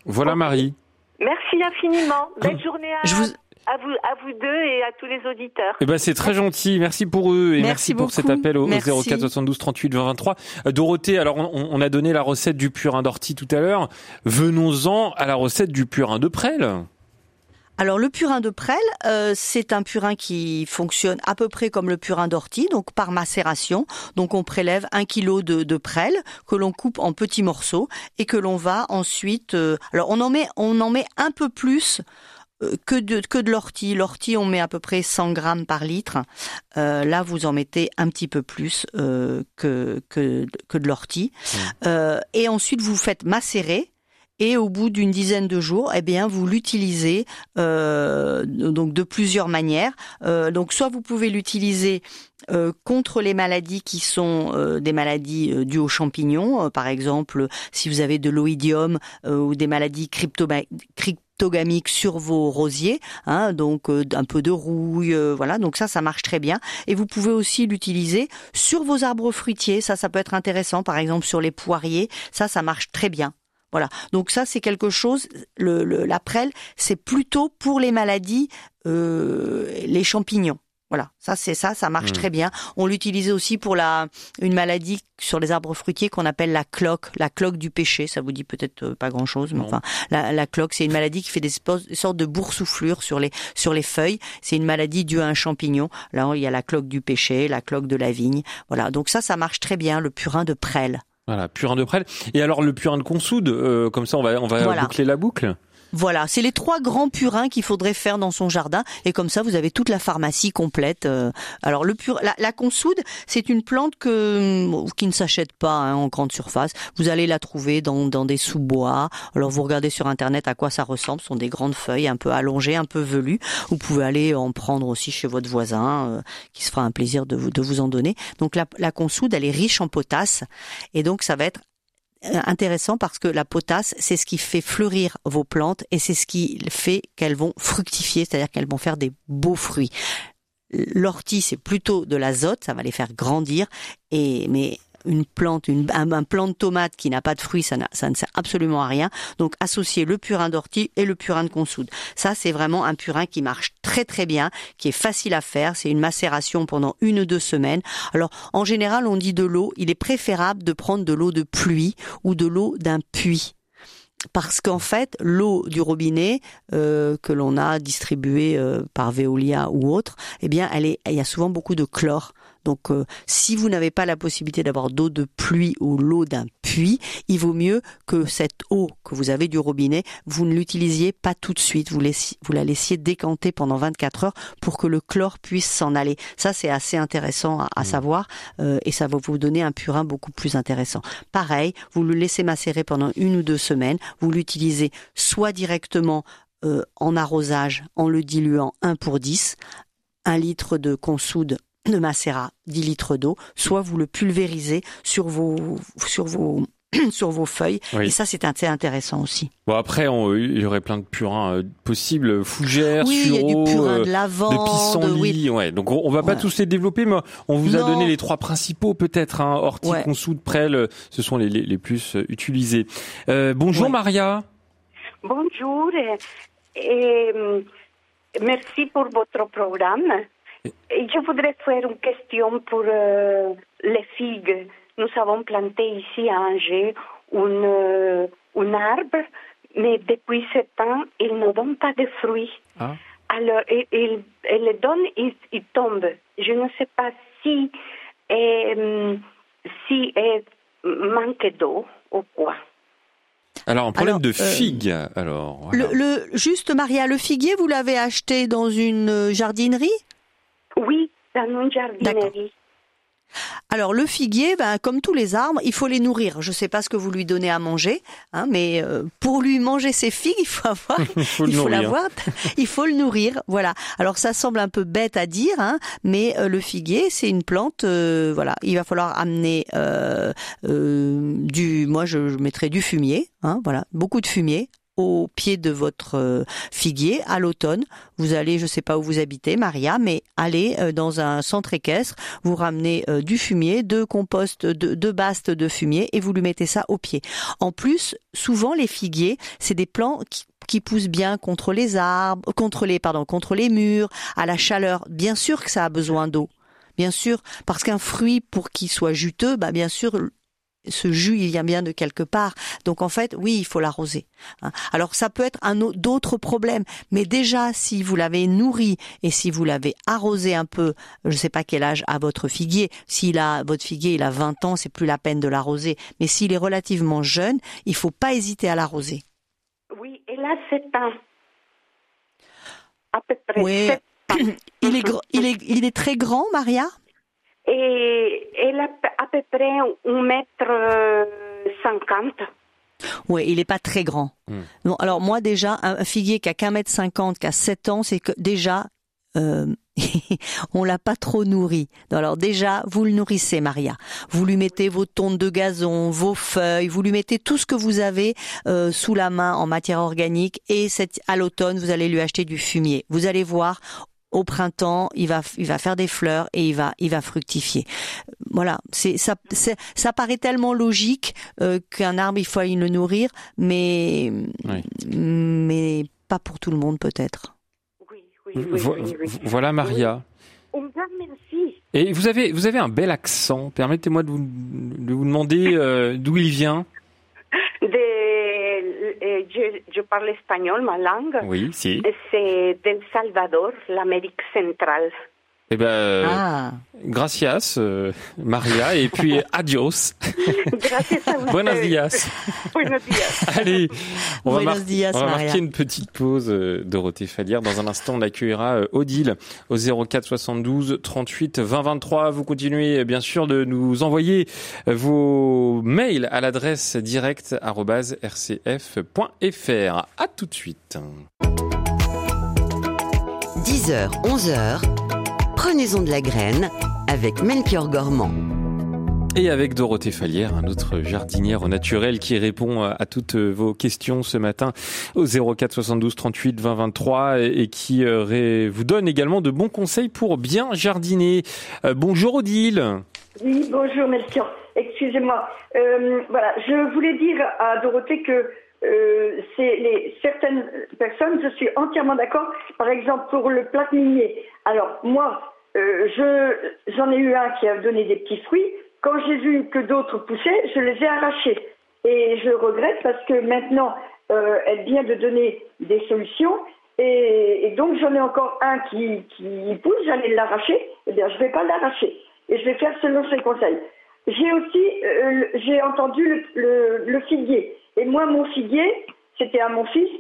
Voilà Marie. Merci infiniment. Belle journée à, Je vous- à, vous, à vous deux et à tous les auditeurs. Eh ben c'est très gentil. Merci pour eux et merci, Merci pour cet appel au, Merci. 04 72 38 20 23. Euh, Dorothée, alors on, on a donné la recette du purin d'ortie tout à l'heure. Venons-en à la recette du purin de prêle. Alors le purin de prêle, euh, c'est un purin qui fonctionne à peu près comme le purin d'ortie, donc par macération. Donc on prélève un kilo de, de prêle que l'on coupe en petits morceaux et que l'on va ensuite. euh, alors on en met, on en met un peu plus. Euh, Que de, que de l'ortie. L'ortie, on met à peu près 100 grammes par litre. Euh, là, vous en mettez un petit peu plus euh, que, que, que de l'ortie. Euh, et ensuite, vous faites macérer. et au bout d'une dizaine de jours, eh bien, vous l'utilisez euh, donc de plusieurs manières. Euh, donc, soit vous pouvez l'utiliser euh, contre les maladies qui sont euh, des maladies euh, dues aux champignons, euh, par exemple si vous avez de l'oïdium euh, ou des maladies cryptoma- sur vos rosiers, hein, donc euh, un peu de rouille, euh, voilà, donc ça, ça marche très bien. Et vous pouvez aussi l'utiliser sur vos arbres fruitiers, ça, ça peut être intéressant, par exemple sur les poiriers, ça, ça marche très bien. Voilà. Donc ça, c'est quelque chose. Le- la prêle, c'est plutôt pour les maladies, euh, les champignons. Voilà. Ça, c'est ça, ça marche Mm. très bien. On l'utilisait aussi pour la une maladie sur les arbres fruitiers qu'on appelle la cloque, la cloque du péché. Ça vous dit peut-être euh, pas grand chose, mais Non. enfin, la, la cloque, c'est une maladie qui fait des, sortes de boursouflures sur les sur les feuilles. C'est une maladie due à un champignon. Là, il y a la cloque du péché, la cloque de la vigne. Voilà. Donc ça, ça marche très bien. Le purin de prêle. Voilà, purin de prêle. Et alors le purin de consoude, euh, comme ça on va on va Voilà. boucler la boucle? Voilà, c'est les trois grands purins qu'il faudrait faire dans son jardin et comme ça vous avez toute la pharmacie complète. euh. Alors le pur, la, la consoude, c'est une plante que qui ne s'achète pas hein, en grande surface. Vous allez la trouver dans, dans des sous-bois. Alors vous regardez sur internet à quoi ça ressemble. Ce sont des grandes feuilles un peu allongées, un peu velues. Vous pouvez aller en prendre aussi chez votre voisin euh, qui se fera un plaisir de vous de vous en donner. Donc la, la consoude, elle est riche en potasse et donc ça va être intéressant parce que la potasse, c'est ce qui fait fleurir vos plantes et c'est ce qui fait qu'elles vont fructifier, c'est-à-dire qu'elles vont faire des beaux fruits. L'ortie, c'est plutôt de l'azote, ça va les faire grandir, et mais une plante, une, un, un plant de tomate qui n'a pas de fruits, ça, ça ne sert absolument à rien. Donc associer le purin d'ortie et le purin de consoude. Ça, c'est vraiment un purin qui marche très très bien, qui est facile à faire. C'est une macération pendant une ou deux semaines. Alors en général, on dit de l'eau. Il est préférable de prendre de l'eau de pluie ou de l'eau d'un puits. Parce qu'en fait, l'eau du robinet euh, que l'on a distribuée euh, par Veolia ou autre, eh bien, elle est, il y a souvent beaucoup de chlore. Donc, euh, si vous n'avez pas la possibilité d'avoir d'eau de pluie ou l'eau d'un puits, il vaut mieux que cette eau que vous avez du robinet, vous ne l'utilisiez pas tout de suite. Vous, laissiez- vous la laissiez décanter pendant 24 heures pour que le chlore puisse s'en aller. Ça, c'est assez intéressant à, à savoir euh, et ça va vous donner un purin beaucoup plus intéressant. Pareil, vous le laissez macérer pendant une ou deux semaines. Vous l'utilisez soit directement euh, en arrosage en le diluant 1 pour 10, un litre de consoude de macérat, 10 litres d'eau, soit vous le pulvérisez sur vos sur vos sur vos feuilles Oui. et ça c'est assez intéressant aussi. Bon après on- il y aurait plein de purins euh, possibles, fougères, oui, il y a du purin euh, de de lavande, pissenlit, oui. ouais. Donc on, on va pas Ouais. tous les développer, mais on vous a donné les trois principaux peut-être. Hein, ortie, Ouais. consoude, prêle, euh, ce sont les, les, les plus euh, utilisés. Euh, bonjour Ouais. Maria. Bonjour et, et, euh, merci pour votre programme. Et je voudrais faire une question pour euh, les figues. Nous avons planté ici à Angers un, euh, un arbre, mais depuis ce temps, il ne donne pas de fruits. Ah. Alors, il, il, il le donne, il, il tombe. Je ne sais pas si, euh, si il manque d'eau ou quoi. Alors un problème Alors, de euh, figue. Alors voilà. Le, le juste Maria, le figuier, vous l'avez acheté dans une euh, jardinerie? Oui, dans une jardinerie. Alors le figuier, ben, comme tous les arbres, il faut les nourrir. Je ne sais pas ce que vous lui donnez à manger, hein, mais euh, pour lui manger ses figues, il faut avoir, Il faut le il faut nourrir. l'avoir, il faut le nourrir. Voilà. Alors ça semble un peu bête à dire, hein, mais euh, le figuier, c'est une plante. euh, voilà, il va falloir amener euh, euh, du, moi je mettrais du fumier, hein, voilà, beaucoup de fumier au pied de votre euh, figuier à l'automne. Vous allez, je sais pas où vous habitez, Maria, mais allez euh, dans un centre équestre, vous ramenez euh, du fumier, deux compost, deux, deux bastes de fumier et vous lui mettez ça au pied. En plus, souvent les figuiers, c'est des plants qui qui poussent bien contre les arbres, contre les pardon, contre les murs, à la chaleur. Bien sûr que ça a besoin d'eau. Bien sûr, parce qu'un fruit pour qu'il soit juteux, bah bien sûr ce jus, il vient bien de quelque part. Donc en fait, oui, il faut l'arroser. hein. Alors ça peut être un autre d'autres problèmes, mais déjà si vous l'avez nourri et si vous l'avez arrosé un peu, je ne sais pas quel âge a votre figuier. S'il a votre figuier, il a 20 ans, c'est plus la peine de l'arroser. Mais s'il est relativement jeune, il faut pas hésiter à l'arroser. Oui, et là, c'est un. À peu près. Oui. Il est il est il est très grand, Maria? Et elle a à peu près un mètre euh, cinquante. Ouais, il est pas très grand. Bon, alors moi déjà, un un figuier qui a qu'un mètre cinquante, qui a 7 ans, c'est que déjà, euh, on l'a pas trop nourri. Alors déjà, vous le nourrissez, Maria. Vous lui mettez vos tontes de gazon, vos feuilles, vous lui mettez tout ce que vous avez euh, sous la main en matière organique. Et cette, à l'automne, vous allez lui acheter du fumier. Vous allez voir. Au printemps, il va, il va faire des fleurs et il va, il va fructifier. Voilà, c'est ça, c'est- ça paraît tellement logique euh, qu'un arbre il faut le nourrir, mais Oui. mais pas pour tout le monde peut-être. Oui, oui, Vo-. Voilà Maria. Et vous avez, vous avez un bel accent. Permettez-moi de vous, de vous demander euh, d'où il vient. Je, je parle espagnol, ma langue. Oui, si. C'est d'El Salvador, l'Amérique centrale. Eh ben, euh, Ah, gracias, euh, Maria, et puis adios. Gracias a ustedes. Buenos dias. Buenos días. Allez, on va, Buenos mar- dias, on va Maria. marquer une petite pause, euh, Dorothée Falière. Dans un instant, on accueillera euh, Odile au 04 72 38 20 23. Vous continuez, bien sûr, de nous envoyer vos mails à l'adresse direct@rcf.fr. À tout de suite. 10h, 11h, prenez-en de la graine avec Melchior Gormand. Et avec Dorothée Falière, un autre jardinière au naturel qui répond à toutes vos questions ce matin au 04 72 38 20 23 et qui euh, vous donne également de bons conseils pour bien jardiner. Euh, bonjour Odile. Oui, bonjour Melchior. Excusez-moi. Euh, voilà, je voulais dire à Dorothée que euh, c'est les certaines personnes, je suis entièrement d'accord. Par exemple, pour le plat minier. Alors moi, euh, je j'en ai eu un qui a donné des petits fruits. Quand j'ai vu que d'autres poussaient, je les ai arrachés. Et je regrette parce que maintenant, euh, elle vient de donner des solutions. Et, donc, j'en ai encore un qui, qui pousse, j'allais l'arracher. Eh bien, je ne vais pas l'arracher. Et je vais faire selon ses conseils. J'ai aussi, euh, j'ai entendu le, figuier. Et moi, mon figuier, c'était à mon fils.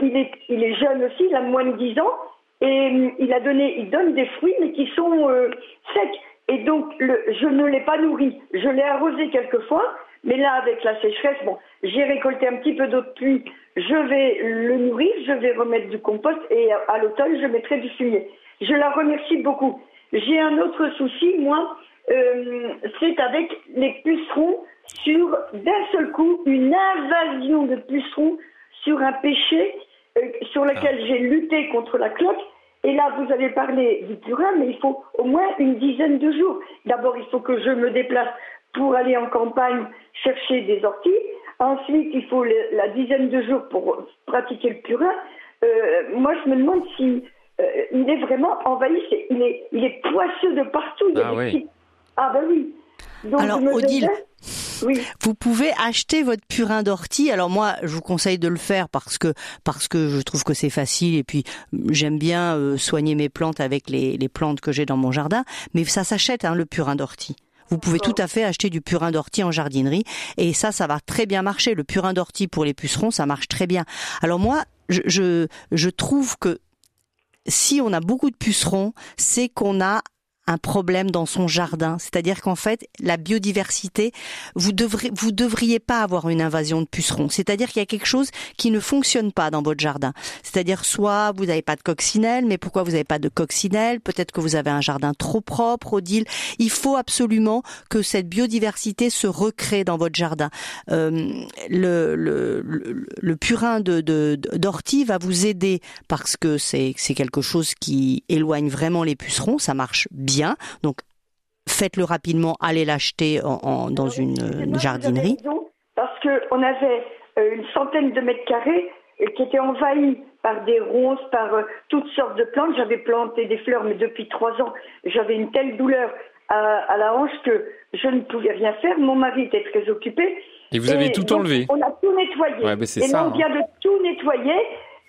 il, est, il est jeune aussi, il a moins de 10 ans. Et hum, il a donné, il donne des fruits, mais qui sont euh, secs. Et donc, le, je ne l'ai pas nourri. Je l'ai arrosé quelquefois, mais là, avec la sécheresse, bon, j'ai récolté un petit peu d'eau de pluie. Je vais le nourrir, je vais remettre du compost et à, à l'automne, je mettrai du fumier. Je la remercie beaucoup. J'ai un autre souci, moi, euh, c'est avec les pucerons sur, d'un seul coup, une invasion de pucerons sur un péché euh, sur lequel j'ai lutté contre la cloque. Et là, vous avez parlé du purin, mais il faut au moins une dizaine de jours. D'abord, il faut que je me déplace pour aller en campagne chercher des orties. Ensuite, il faut le- la dizaine de jours pour pratiquer le purin. Euh, moi, je me demande si euh, il est vraiment envahi. C'est- Il est, il est poisseux de partout. Il y a Ah des petits- Ah ben oui. Donc, Alors, Odile, Oui. Vous pouvez acheter votre purin d'ortie. Alors moi, je vous conseille de le faire parce que parce que je trouve que c'est facile et puis j'aime bien euh, soigner mes plantes avec les, les plantes que j'ai dans mon jardin. Mais ça s'achète hein, le purin d'ortie. Vous pouvez tout à fait acheter du purin d'ortie en jardinerie et ça, ça va très bien marcher. Le purin d'ortie pour les pucerons, ça marche très bien. Alors moi, je, je, je trouve que si on a beaucoup de pucerons, c'est qu'on a un problème dans son jardin. C'est-à-dire qu'en fait, la biodiversité, vous devrez, vous devriez pas avoir une invasion de pucerons. C'est-à-dire qu'il y a quelque chose qui ne fonctionne pas dans votre jardin. C'est-à-dire soit vous n'avez pas de coccinelle, mais pourquoi vous n'avez pas de coccinelle? Peut-être que vous avez un jardin trop propre, Odile. Il faut absolument que cette biodiversité se recrée dans votre jardin. Euh, le, le, le, le purin de, de, d'ortie va vous aider parce que c'est, c'est quelque chose qui éloigne vraiment les pucerons. Ça marche bien. Donc, faites-le rapidement, allez l'acheter en, en- dans une, jardinerie. parce qu'on avait euh, une centaine de mètres carrés qui étaient envahis par des ronces, par euh, toutes sortes de plantes. J'avais planté des fleurs, mais depuis trois ans, j'avais une telle douleur à, à la hanche que je ne pouvais rien faire. Mon mari était très occupé. Et vous avez tout enlevé. On a tout nettoyé. Ouais, c'est et ça, là, on hein. vient de tout nettoyer.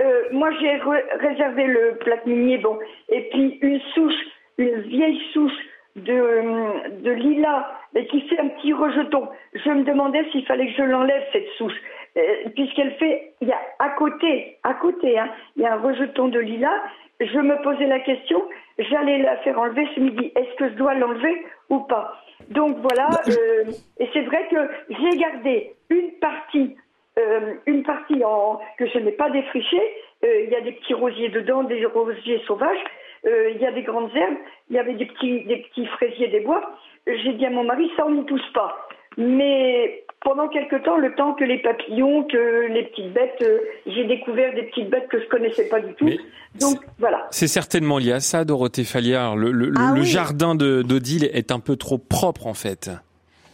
Euh, moi, j'ai réservé le plaque minier, bon, et puis une souche, une vieille souche de, euh, de lilas, mais qui fait un petit rejeton. Je me demandais s'il fallait que je l'enlève, cette souche, euh, puisqu'elle fait, il y a à côté, à côté, hein, il y a un rejeton de lilas. Je me posais la question, j'allais la faire enlever ce midi. Est-ce que je dois l'enlever ou pas? Donc voilà, euh, et c'est vrai que j'ai gardé une partie euh, une partie en, que je n'ai pas défrichée. Euh, Il y a des petits rosiers dedans, des rosiers sauvages. Euh, Il y a des grandes herbes. Il y avait des petits, des petits fraisiers des bois. J'ai dit à mon mari, ça on n'y touche pas. Mais pendant quelque temps, le temps que les papillons, que les petites bêtes, euh, j'ai découvert des petites bêtes que je connaissais pas du tout. Mais Donc voilà. C'est certainement lié à ça, Dorothée Falliard. Le, le- Ah le oui. jardin de d'Odile est un peu trop propre, en fait.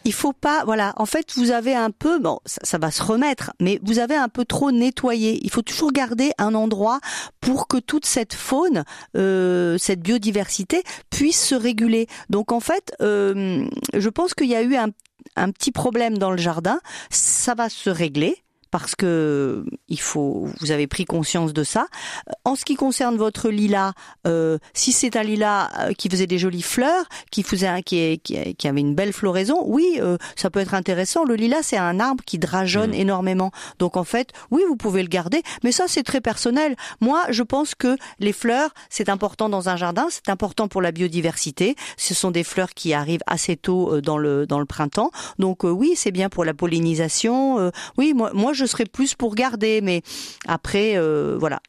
Il faut pas, voilà. En fait, vous avez un peu, bon, ça, va se remettre, mais vous avez un peu trop nettoyé. Il faut toujours garder un endroit pour que toute cette faune, euh, cette biodiversité puisse se réguler. Donc en fait, euh, je pense qu'il y a eu un, un petit problème dans le jardin. Ça va se régler. Parce que il faut, vous avez pris conscience de ça. En ce qui concerne votre lilas, euh, si c'est un lilas euh, qui faisait des jolies fleurs, qui faisait qui, avait une belle floraison, oui, euh, ça peut être intéressant. Le lilas, c'est un arbre qui drageonne Mhm. énormément. Donc en fait, oui, vous pouvez le garder, mais ça c'est très personnel. Moi, je pense que les fleurs, c'est important dans un jardin, c'est important pour la biodiversité. Ce sont des fleurs qui arrivent assez tôt dans le dans le printemps. Donc euh, oui, c'est bien pour la pollinisation. oui, moi moi je serais plus pour garder, mais après euh, voilà.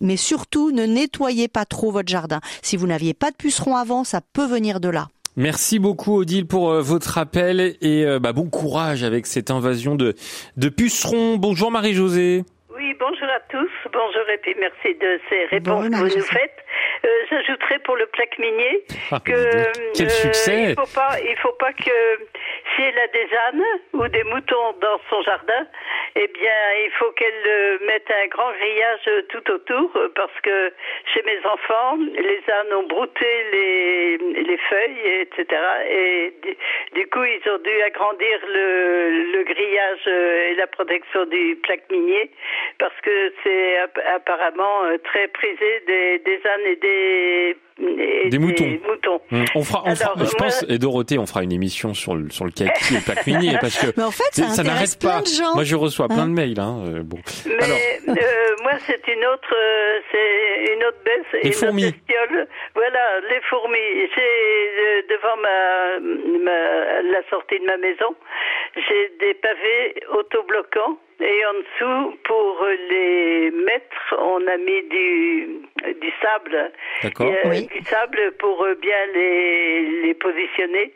Mais surtout, ne nettoyez pas trop votre jardin. Si vous n'aviez pas de pucerons avant, ça peut venir de là. Merci beaucoup, Odile, pour euh, votre appel et euh, bah, bon courage avec cette invasion de, de pucerons. Bonjour, Marie-Josée. Oui, bonjour à tous. Bonjour et puis merci de ces réponses que vous nous faites. Euh, J'ajouterai pour le plaque minier Ah, que euh, quel succès. il faut pas, il faut pas que si elle a des ânes ou des moutons dans son jardin, eh bien, il faut qu'elle euh, mette un grand grillage euh, tout autour euh, parce que chez mes enfants, les ânes ont brouté les, les feuilles, etc. Et du, coup, ils ont dû agrandir le, le grillage et la protection du plaque minier parce que c'est app- apparemment très prisé des, des ânes et des, Des moutons. moutons. Hum, On fera, on fera- Alors, je moi- pense, et Dorothée, on fera une émission sur le, sur le kaki et le parce que Mais en fait, ça, n'arrête plein pas. de gens. Moi, je reçois plein Hein de mails. Hein. euh, Bon. Mais Alors, euh, moi, c'est une autre, euh, c'est une autre baisse, Les une fourmis. autre. Voilà, les fourmis. J'ai euh, devant ma, ma- la sortie de ma maison, j'ai des pavés autobloquants. Et en dessous, pour les mettre, on a mis du, du sable. D'accord. Euh, Oui. Du sable pour euh, bien les, les positionner.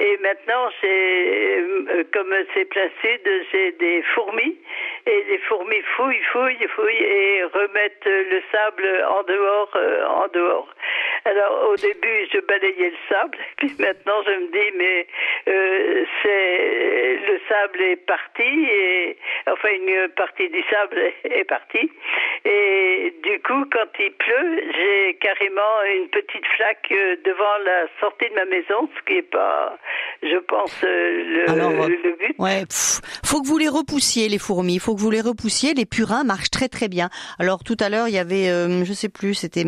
Et maintenant, j'ai, euh, comme c'est plein sud, j'ai des fourmis. Et les fourmis fouillent, fouillent, fouillent et remettent le sable en dehors, euh, en dehors. Alors au début, je balayais le sable, puis maintenant je me dis mais euh, c'est le sable est parti et enfin une partie du sable est partie et du coup quand il pleut, j'ai carrément une petite flaque euh, devant la sortie de ma maison, ce qui est pas, je pense, euh, le, Alors, le but. Ouais, pff, faut que vous les repoussiez les fourmis, faut que vous les repoussiez. Les purins marchent très très bien. Alors tout à l'heure il y avait, euh, je sais plus, c'était,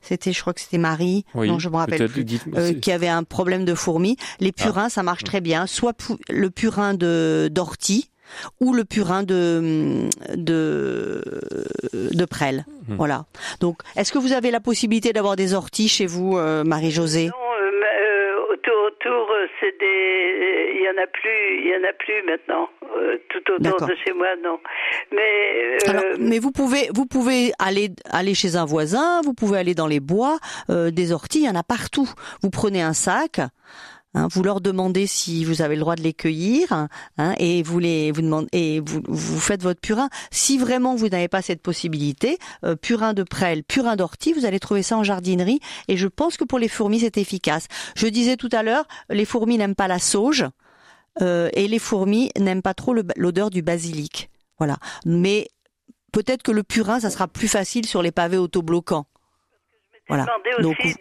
c'était, je crois que c'était Marie, oui, non je me rappelle plus, euh, qui avait un problème de fourmis. Les Ah. purins ça marche très bien, soit pu- le purin de d'ortie ou le purin de de de prêle. Hmm. Voilà. Donc, est-ce que vous avez la possibilité d'avoir des orties chez vous, euh, Marie-Josée? Euh, c'est des, il y en a plus, il y en a plus maintenant, euh, tout autour de chez moi, non. Mais euh, Alors, mais vous pouvez, vous pouvez aller aller chez un voisin, vous pouvez aller dans les bois, euh, des orties, il y en a partout. Vous prenez un sac. Hein, vous leur demandez si vous avez le droit de les cueillir hein, et vous les vous demandez et vous, vous faites votre purin. Si vraiment vous n'avez pas cette possibilité, euh, purin de prêle, purin d'ortie, vous allez trouver ça en jardinerie et je pense que pour les fourmis c'est efficace. Je disais tout à l'heure, les fourmis n'aiment pas la sauge euh, et les fourmis n'aiment pas trop l'odeur du basilic. Voilà. Mais peut-être que le purin, ça sera plus facile sur les pavés autobloquants. Voilà. aussi Donc, du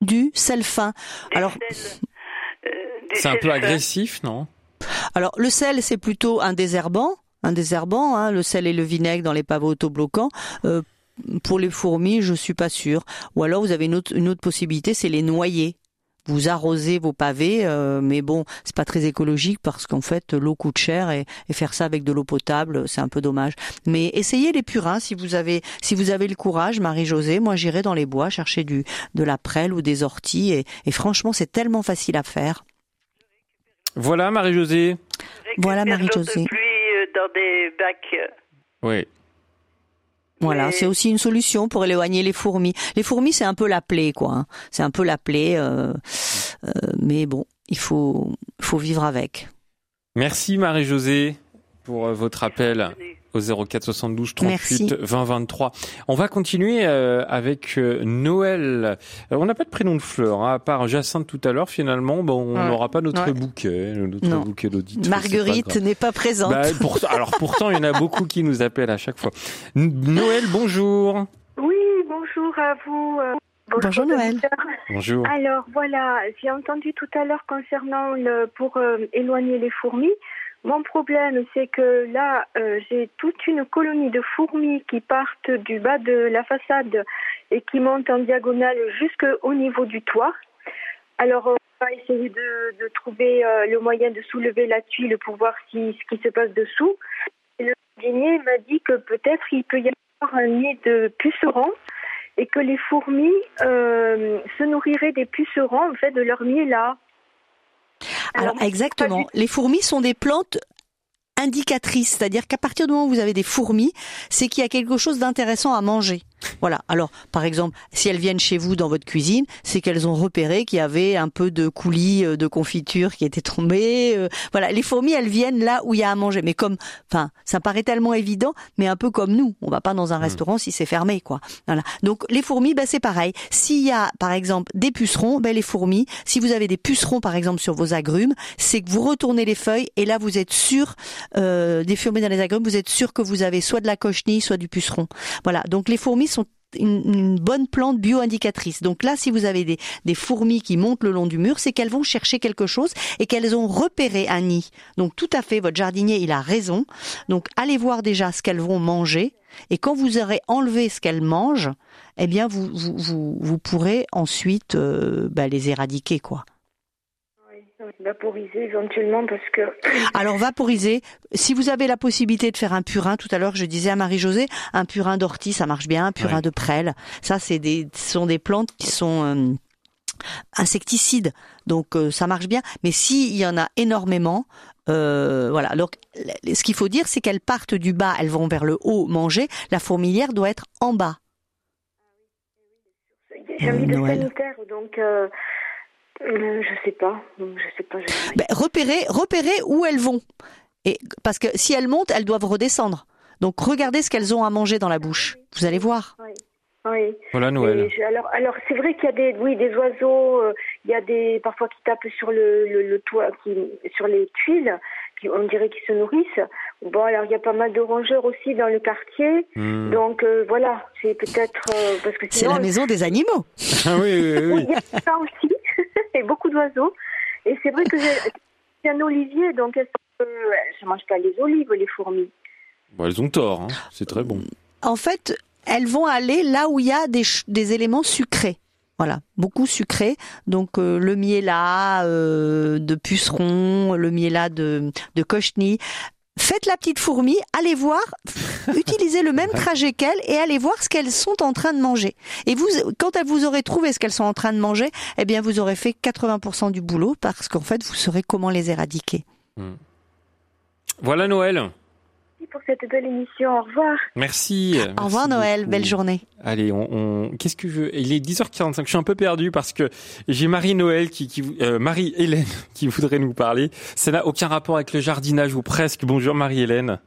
du sel fin. du Alors, euh, c'est un peu agressif, non? Alors le sel, c'est plutôt un désherbant. Un désherbant, hein, le sel et le vinaigre dans les pavés autobloquants. Euh, pour les fourmis, je suis pas sûre. Ou alors vous avez une autre, une autre possibilité, c'est les noyer. Vous arrosez vos pavés, euh, mais bon, c'est pas très écologique parce qu'en fait l'eau coûte cher et, et faire ça avec de l'eau potable, c'est un peu dommage. Mais essayez les purins si vous avez si vous avez le courage, Marie-Josée. Moi, j'irai dans les bois chercher du de la prêle ou des orties et, et franchement, c'est tellement facile à faire. Voilà, Marie-Josée. Voilà, Marie-Josée. euh, dans des bacs. Oui. Voilà, Mais- c'est aussi une solution pour éloigner les fourmis. Les fourmis, c'est un peu la plaie, quoi. hein. C'est un peu la plaie, euh, euh, mais bon, il faut, il faut vivre avec. Merci Marie-Josée pour euh, votre appel au 04 72 38 Merci. 20 23. On va continuer euh, avec euh, Noël. Euh, on n'a pas de prénom de fleur, hein, à part Jacinthe tout à l'heure. Finalement, bon, on Ouais. n'aura pas notre Ouais. bouquet, notre Non. bouquet d'auditeurs. Marguerite n'est pas présente. Bah, pourtant, alors pourtant, il y en a beaucoup qui nous appellent à chaque fois. Noël, bonjour. Oui, bonjour à vous. Bonjour, Noël. Bonjour. Alors voilà, j'ai entendu tout à l'heure concernant le pour euh, éloigner les fourmis. Mon problème, c'est que là, euh, j'ai toute une colonie de fourmis qui partent du bas de la façade et qui montent en diagonale jusqu'au niveau du toit. Alors, on va essayer de, trouver euh, le moyen de soulever la tuile pour voir si, ce qui se passe dessous. Le jardinier m'a dit que peut-être il peut y avoir un nid de pucerons et que les fourmis euh, se nourriraient des pucerons, en fait, de leur miel là. Alors exactement, les fourmis sont des plantes indicatrices, c'est-à-dire qu'à partir du moment où vous avez des fourmis, c'est qu'il y a quelque chose d'intéressant à manger. Voilà. Alors, par exemple, si elles viennent chez vous dans votre cuisine, c'est qu'elles ont repéré qu'il y avait un peu de coulis euh, de confiture qui était tombé. euh, voilà, les fourmis, elles viennent là où il y a à manger. Mais comme, enfin, ça paraît tellement évident, mais un peu comme nous, on va pas dans un restaurant si c'est fermé, quoi. Voilà. Donc les fourmis, ben c'est pareil. S'il y a, par exemple, des pucerons, ben les fourmis, si vous avez des pucerons, par exemple, sur vos agrumes, c'est que vous retournez les feuilles et là vous êtes sûr euh, des fourmis dans les agrumes, vous êtes sûr que vous avez soit de la cochenille, soit du puceron. Voilà. Donc les fourmis sont une, bonne plante bio-indicatrice. Donc là, si vous avez des, fourmis qui montent le long du mur, c'est qu'elles vont chercher quelque chose et qu'elles ont repéré un nid. Donc tout à fait, votre jardinier, il a raison. Donc allez voir déjà ce qu'elles vont manger. Et quand vous aurez enlevé ce qu'elles mangent, eh bien vous, vous, vous, vous pourrez ensuite euh, bah, les éradiquer, quoi. Vaporiser éventuellement parce que Alors vaporiser, si vous avez la possibilité de faire un purin, tout à l'heure je disais à Marie-Josée, un purin d'ortie ça marche bien, un purin Ouais. de prêle, ça c'est des ce sont des plantes qui sont euh, insecticides, donc euh, ça marche bien. Mais s'il y en a énormément, euh, voilà. Donc ce qu'il faut dire c'est qu'elles partent du bas, elles vont vers le haut manger. La fourmilière doit être en bas. j'ai envie de Noël. sanitaire, donc euh, euh, je sais pas, je sais pas. Je sais pas. Ben, repérez, repérez où elles vont. Et parce que si elles montent, elles doivent redescendre. Donc regardez ce qu'elles ont à manger dans la bouche. Vous allez voir. Oui. Oui. Voilà Noël. Je- alors, alors c'est vrai qu'il y a des, oui, des oiseaux. euh, il y a des parfois qui tapent sur le, le, le toit, qui, sur les tuiles. Qui, on dirait qu'ils se nourrissent. Bon, alors il y a pas mal de rongeurs aussi dans le quartier. Hmm. Donc euh, voilà, c'est peut-être euh, parce que C'est la maison des animaux. Ah oui, oui, oui, Oui, oui. il y a ça aussi. Et beaucoup d'oiseaux. Et c'est vrai que j'ai un olivier, donc euh, je mange pas les olives, les fourmis. Bon, elles ont tort, hein. c'est très bon. En fait, elles vont aller là où il y a des, éléments sucrés. Voilà, beaucoup sucrés. Donc euh, le miela euh, de puceron, le miela de, de cochenille. Faites la petite fourmi, allez voir, utilisez le même trajet qu'elles et allez voir ce qu'elles sont en train de manger. Et vous, quand elles vous aurez trouvé ce qu'elles sont en train de manger, eh bien vous aurez fait 80% du boulot parce qu'en fait vous saurez comment les éradiquer. Voilà Noël. Merci pour cette belle émission. Au revoir. Merci. Au revoir Noël, belle journée. Allez, on, on- qu'est-ce que je Il est 10h45. Je suis un peu perdu parce que j'ai Marie-Noël qui, qui euh, Marie-Hélène qui voudrait nous parler. Ça n'a aucun rapport avec le jardinage ou presque. Bonjour Marie-Hélène.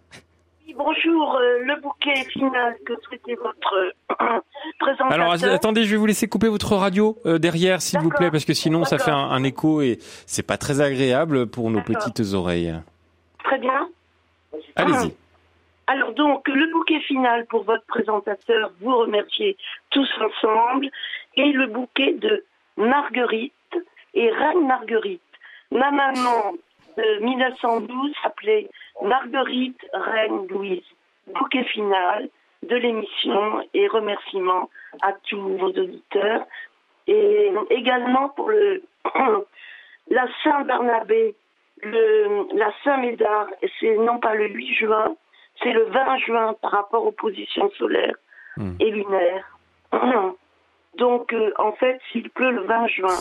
Oui, Bonjour, euh, le bouquet final que souhaitait votre présentateur. Alors att- attendez, je vais vous laisser couper votre radio euh, derrière, s'il vous plaît, parce que sinon ça fait un, un écho et c'est pas très agréable pour nos petites oreilles. Très bien. Allez-y. Alors donc, le bouquet final pour votre présentateur, vous remerciez tous ensemble, et le bouquet de Marguerite et Reine Marguerite. Ma maman de 1912 s'appelait Marguerite Reine Louise. Bouquet final de l'émission et remerciements à tous vos auditeurs. Et également pour le la Saint-Barnabé, la Saint-Médard, c'est non pas le 8 juin, c'est le 20 juin par rapport aux positions solaires Hmm. et lunaires. Donc, euh, en fait, s'il pleut le 20 juin.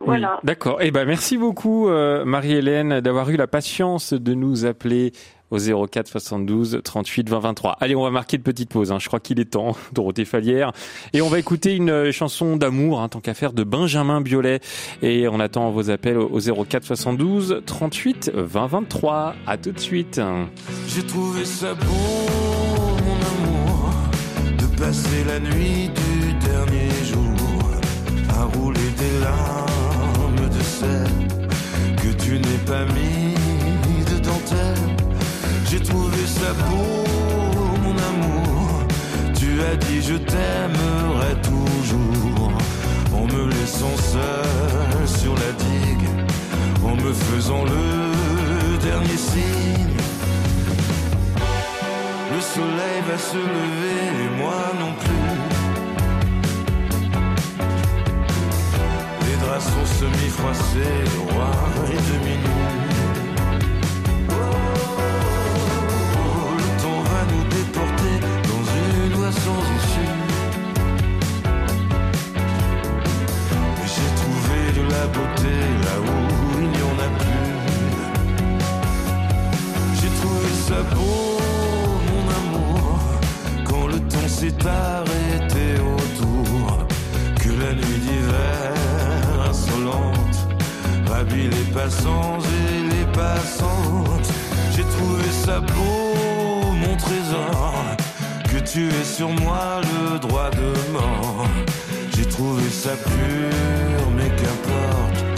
Voilà. Oui, D'accord. Eh ben, merci beaucoup, euh, Marie-Hélène, d'avoir eu la patience de nous appeler au 04 72 38 20 23. Allez, on va marquer une petite pause. Hein. Je crois qu'il est temps, Dorothée Falière. Et on va écouter une euh, chanson d'amour, hein, tant qu'à faire, de Benjamin Biolay. Et on attend vos appels au 04 72 38 20 23. À tout de suite. J'ai trouvé ça beau, mon amour, de passer la nuit du dernier jour à rouler des larmes de sel que tu n'es pas mis de. J'ai trouvé ça beau, mon amour. Tu as dit je t'aimerai toujours en me laissant seul sur la digue, en me faisant le dernier signe. Le soleil va se lever et moi non plus. Les draps sont semi-froissés, roi est demi-nu. J'ai trouvé de la beauté là où il n'y en a plus. J'ai trouvé ça beau, mon amour, quand le temps s'est arrêté autour. Que la nuit d'hiver insolente ravit les passants et les passantes. J'ai trouvé ça beau, mon trésor, tu aies sur moi le droit de mort. J'ai trouvé ça pur, mais qu'importe.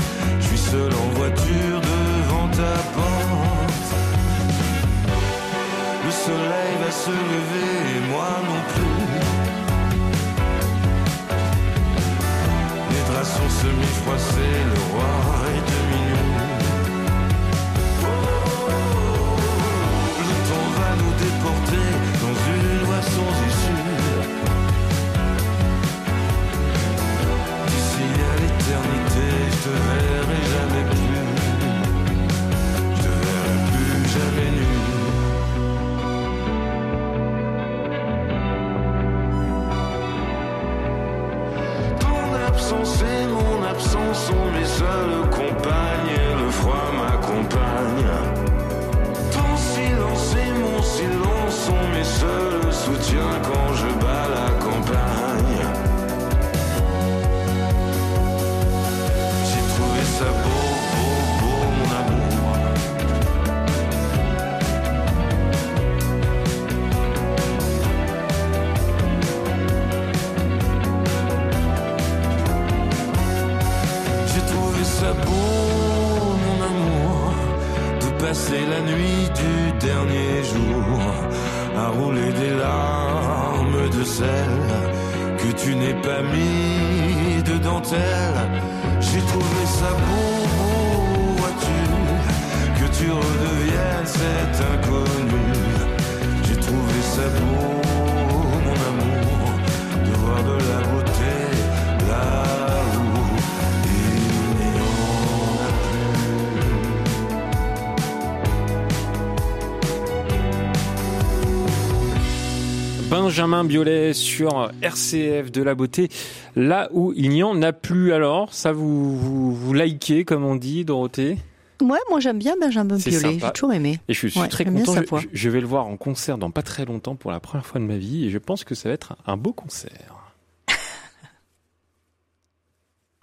Benjamin Biolay sur RCF de la beauté, là où il n'y en a plus. Alors, ça vous, vous, vous likez, comme on dit, Dorothée? Ouais, moi j'aime bien Benjamin Biolay, j'ai toujours aimé. Et je suis Ouais, très content. Je, je- je vais le voir en concert dans pas très longtemps pour la première fois de ma vie et je pense que ça va être un beau concert. –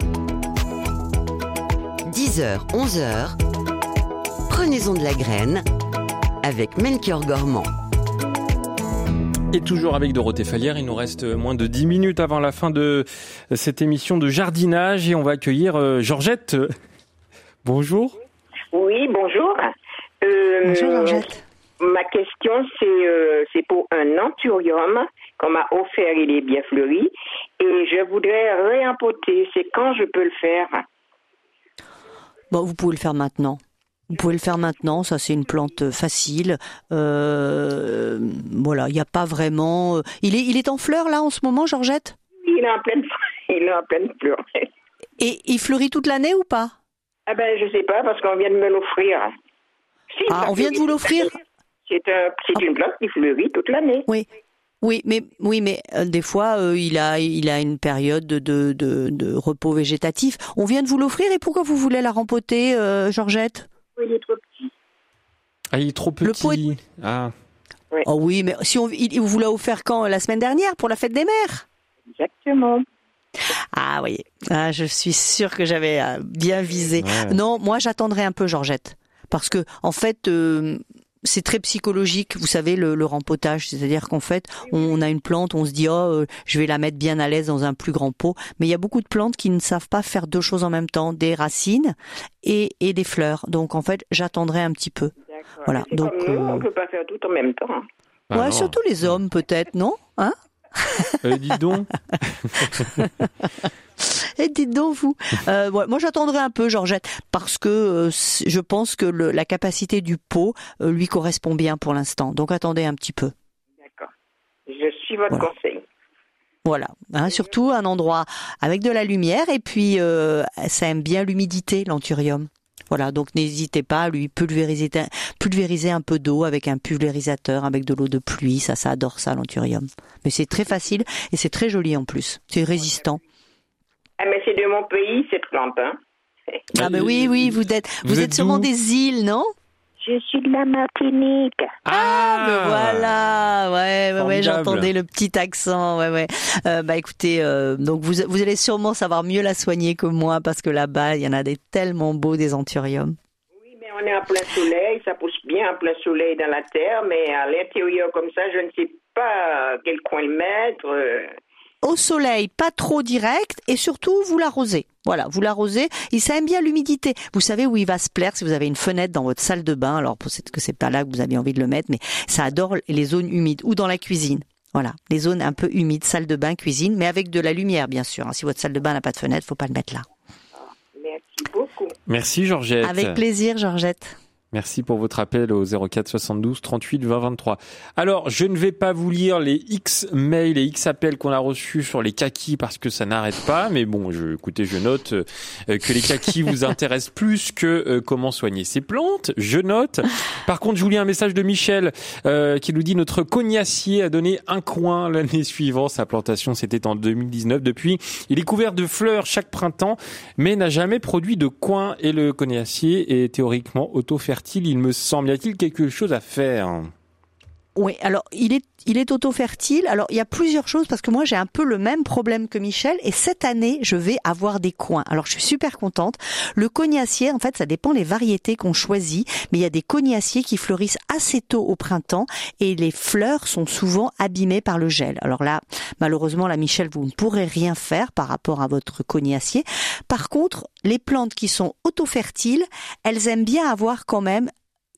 10h, 11h, prenez-en de la graine avec Melchior Gormand. Et toujours avec Dorothée Falière, il nous reste moins de 10 minutes avant la fin de cette émission de jardinage et on va accueillir euh, Georgette. Bonjour. Oui, bonjour. Euh, Bonjour, Georgette. Ma question, c'est euh, c'est pour un anthurium qu'on m'a offert, il est bien fleuri, et je voudrais réempoter. C'est quand je peux le faire? Bon, vous pouvez le faire maintenant. Vous pouvez le faire maintenant, ça c'est une plante facile. Euh, voilà, il n'y a pas vraiment. euh, Il est, il est en fleurs là en ce moment, Georgette? Il est en pleine, il est en pleine fleur. Et il fleurit toute l'année ou pas? Ah ben, je sais pas, parce qu'on vient de me l'offrir. Si, Ah, on vient de vous l'offrir? C'est un, c'est une plante qui fleurit toute l'année. Oui. Oui, mais oui, mais euh, des fois euh, il a il a une période de, de, de, de repos végétatif. On vient de vous l'offrir et pourquoi vous voulez la rempoter, euh, Georgette? Il est trop petit. Ah, il est trop petit. Le pot est- Ah. Oh oui, mais si on il, il vous l'a offert quand la semaine dernière pour la fête des mères? Exactement. Ah oui, ah, je suis sûre que j'avais euh, bien visé. Ouais. Non, moi j'attendrai un peu Georgette, parce que en fait euh, c'est très psychologique, vous savez le, le rempotage, c'est-à-dire qu'en fait on a une plante, on se dit oh euh, je vais la mettre bien à l'aise dans un plus grand pot, mais il y a beaucoup de plantes qui ne savent pas faire deux choses en même temps, des racines et, et des fleurs. Donc en fait j'attendrai un petit peu. Voilà. Donc nous, euh, on peut pas faire tout en même temps. Ah ouais, non. surtout les hommes peut-être, non Hein? Euh, dis donc. Et dites donc vous. Euh, ouais, moi j'attendrai un peu Georgette parce que euh, je pense que le- la capacité du pot euh, lui correspond bien pour l'instant. Donc attendez un petit peu. D'accord. Je suis votre Voilà. conseil. Voilà, Hein, surtout un endroit avec de la lumière et puis euh, ça aime bien l'humidité l'anthurium. Voilà, donc n'hésitez pas à lui pulvériser, pulvériser un peu d'eau avec un pulvérisateur, avec de l'eau de pluie, ça, ça adore ça l'anthurium. Mais c'est très facile et c'est très joli en plus. C'est résistant. Ah, mais c'est de mon pays, cette plante. Hein. Ah mais oui, oui, vous êtes, vous, Vous êtes, êtes sûrement des îles, non? Je suis de la Martinique. Ah, me voilà, ouais, ouais, ouais, j'entendais le petit accent, ouais, ouais. Euh, bah écoutez, euh, donc vous, vous allez sûrement savoir mieux la soigner que moi parce que là-bas, il y en a des tellement beaux des anthuriums. Oui, mais on est en plein soleil, ça pousse bien en plein soleil dans la terre, mais à l'intérieur comme ça, je ne sais pas quel coin le mettre. Au soleil, pas trop direct et surtout vous l'arrosez. Voilà, vous l'arrosez. Il ça aime bien l'humidité. Vous savez où il va se plaire si vous avez une fenêtre dans votre salle de bain. Alors peut-être que c'est pas là que vous avez envie de le mettre, mais ça adore les zones humides ou dans la cuisine. Voilà, les zones un peu humides, salle de bain, cuisine, mais avec de la lumière bien sûr. hein. Si votre salle de bain n'a pas de fenêtre, faut pas le mettre là. Merci beaucoup. Merci Georgette. Avec plaisir, Georgette. Merci pour votre appel au 04 72 38 20 23. Alors, je ne vais pas vous lire les X mails et X appels qu'on a reçus sur les kakis parce que ça n'arrête pas. Mais bon, je, écoutez, je note euh, que les kakis vous intéressent plus que euh, comment soigner ces plantes. Je note. Par contre, je vous lis un message de Michel euh, qui nous dit notre cognacier a donné un coin l'année suivante. Sa plantation, c'était en 2019. Depuis, il est couvert de fleurs chaque printemps, mais n'a jamais produit de coin. Et le cognacier est théoriquement auto-fertile, il me semble. Y a-t-il quelque chose à faire? Oui, alors il est il est auto-fertile. Alors il y a plusieurs choses parce que moi j'ai un peu le même problème que Michel et cette année je vais avoir des coins. Alors je suis super contente. Le cognacier, en fait, ça dépend des variétés qu'on choisit, mais il y a des cognaciers qui fleurissent assez tôt au printemps et les fleurs sont souvent abîmées par le gel. Alors là, malheureusement, là Michel, vous ne pourrez rien faire par rapport à votre cognacier. Par contre, les plantes qui sont auto-fertiles, elles aiment bien avoir quand même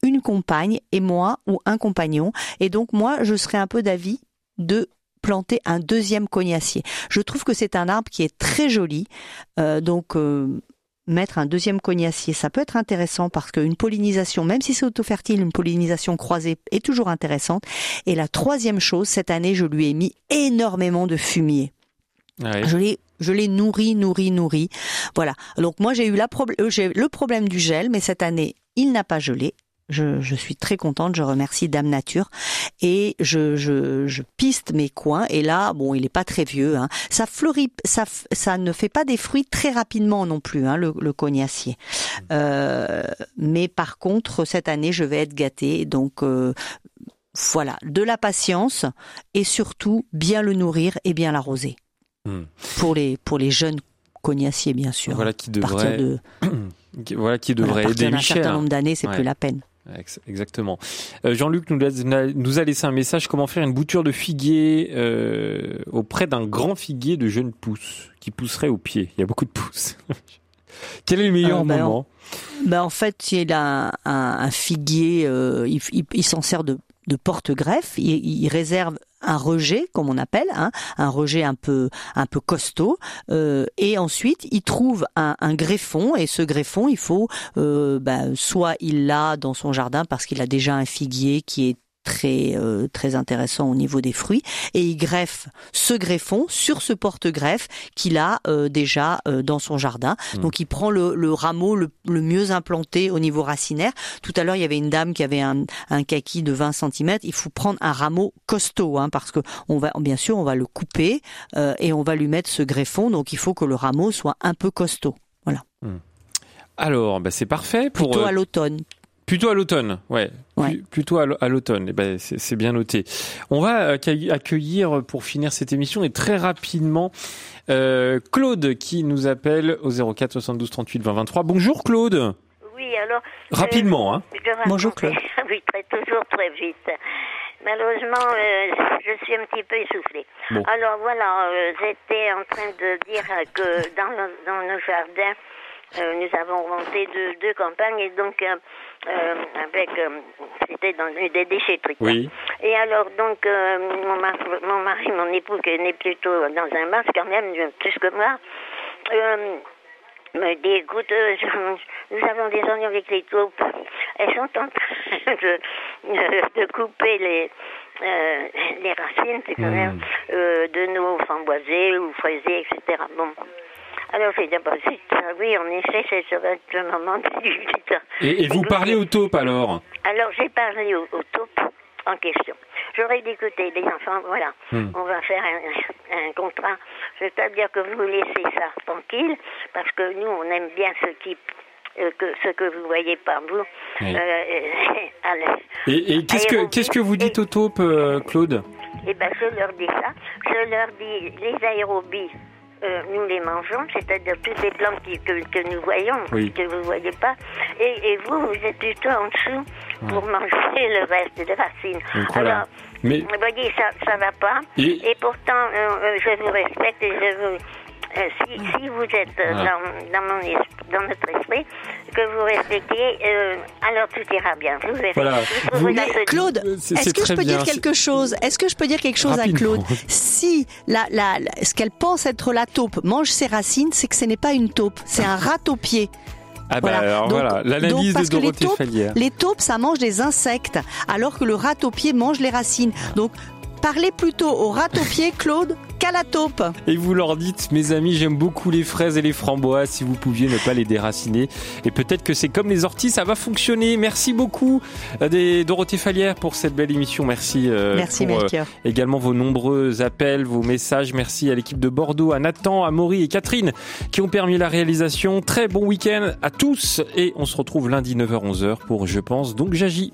une compagne et moi ou un compagnon. Et donc moi, je serais un peu d'avis de planter un deuxième cognacier. Je trouve que c'est un arbre qui est très joli. Euh, donc euh, mettre un deuxième cognacier, ça peut être intéressant parce qu'une pollinisation, même si c'est auto-fertile, une pollinisation croisée est toujours intéressante. Et la troisième chose, cette année, je lui ai mis énormément de fumier. Ouais. Je l'ai je l'ai nourri, nourri, nourri. Voilà. Donc moi j'ai eu la euh, le problème du gel, mais cette année il n'a pas gelé. Je, je suis très contente, je remercie Dame Nature et je, je, je piste mes coins et là bon il est pas très vieux, hein. ça fleurit, ça, ne fait pas des fruits très rapidement non plus hein, le, le cognacier. Euh, mais par contre cette année je vais être gâtée donc euh, voilà de la patience et surtout bien le nourrir et bien l'arroser Hmm. pour les pour les jeunes cognaciers bien sûr. Voilà qui À partir devrait, de qui- voilà qui devrait aider Michel. certain nombre d'années, c'est Ouais. plus la peine. Ex- Exactement. Euh, Jean-Luc nous, a laissé un message comment faire une bouture de figuier euh, auprès d'un grand figuier de jeunes pousses qui pousserait au pied? Il y a beaucoup de pousses. Quel est le meilleur Ah, ben, moment? Ben en fait, il a un, un, un figuier, euh, il, il- il s'en sert de, de porte-greffe. Il, il réserve un rejet, comme on appelle, hein, un rejet un peu un peu costaud, euh, et ensuite il trouve un, un greffon et ce greffon, il faut euh, ben, soit il l'a dans son jardin parce qu'il a déjà un figuier qui est très euh, très intéressant au niveau des fruits et il greffe ce greffon sur ce porte-greffe qu'il a euh, déjà euh, dans son jardin. Mm. Donc il prend le, le rameau le, le mieux implanté au niveau racinaire. Tout à l'heure, il y avait une dame qui avait un, un kaki de 20 cm. Il faut prendre un rameau costaud hein, parce que on va bien sûr on va le couper euh, et on va lui mettre ce greffon. Donc il faut que le rameau soit un peu costaud. Voilà. Alors, bah, c'est parfait pour. Plutôt euh, à l'automne. Plutôt à l'automne, ouais. Plu- Plutôt à l'au- à l'automne. Eh ben, c'est bien noté. On va accueillir, accueillir pour finir cette émission et très rapidement euh, Claude qui nous appelle au 04 72 38 20 23. Bonjour Claude. Oui, alors. Rapidement, euh, hein. Bonjour, Claude. oui, très, toujours très vite. Malheureusement, euh, je suis un petit peu essoufflée. Bon. Alors voilà, euh, j'étais en train de dire que dans nos, dans nos jardins, euh, nous avons monté deux, deux campagnes et donc euh, euh, avec euh, c'était dans des déchetteries. Oui. Et alors donc euh, mon, mari, mon mari, mon époux qui est né plutôt dans un masque quand même plus que moi. euh, me dit, écoute, je- nous avons des oignons avec les taupes. Elles sont en train de, de couper les, euh, les racines, c'est quand même, euh, de nos framboisiers ou fraisiers, etc. Bon. Alors j'ai dit, zut, ah oui, en effet, c'est le moment de discuter. Et, et vous parlez au taupe alors? Alors j'ai parlé au, au taupe en question. J'aurais dit, écoutez, les enfants, voilà, Hmm. on va faire un, un contrat. C'est-à-dire que vous laissez ça tranquille, parce que nous, on aime bien ce qui, euh, que, ce que vous voyez pas vous. Oui. Euh, allez. Et, et qu'est-ce que qu'est-ce que vous dites aux taupes, euh, Claude? Eh ben, je leur dis ça. Je leur dis les aérobies. Euh, nous les mangeons, c'est-à-dire toutes les plantes qui- que, que nous voyons, Oui. que vous ne voyez pas. Et, et vous, vous êtes plutôt en dessous pour manger le reste des racines. Donc voilà. Alors, Mais vous voyez, ça ça va pas. Et- Et, pourtant, euh, euh, je vous respecte et je vous... euh, si, si vous êtes euh, Voilà. dans, dans, mon esprit, dans notre esprit, que vous respectiez, euh, alors tout ira bien. Vous verrez. Voilà. Vous Vous- Mais. Claude, est-ce que je peux dire quelque chose? Est-ce que je peux dire quelque chose à. Claude? Si la, la, la- ce qu'elle pense être la taupe mange ses racines, c'est que ce n'est pas une taupe, c'est un rat au pied. Ah bah alors Donc- voilà, donc, l'analyse de parce que les Dorothée taupes-. Les taupes, ça mange des insectes, alors que le rat au pied mange les racines. Donc, parlez plutôt au rat au pied, Claude, qu'à la taupe. Et vous leur dites, mes amis, j'aime beaucoup les fraises et les framboises, si vous pouviez ne pas les déraciner. Et peut-être que c'est comme les orties, ça va fonctionner. Merci beaucoup, euh, des Dorothée Fallière, pour cette belle émission. Merci, euh, Merci, pour Melchior. également vos nombreux appels, vos messages. Merci à l'équipe de Bordeaux, à Nathan, à Maury et Catherine, qui ont permis la réalisation. Très bon week-end à tous. Et on se retrouve lundi 9h-11h pour Je pense, donc j'agis.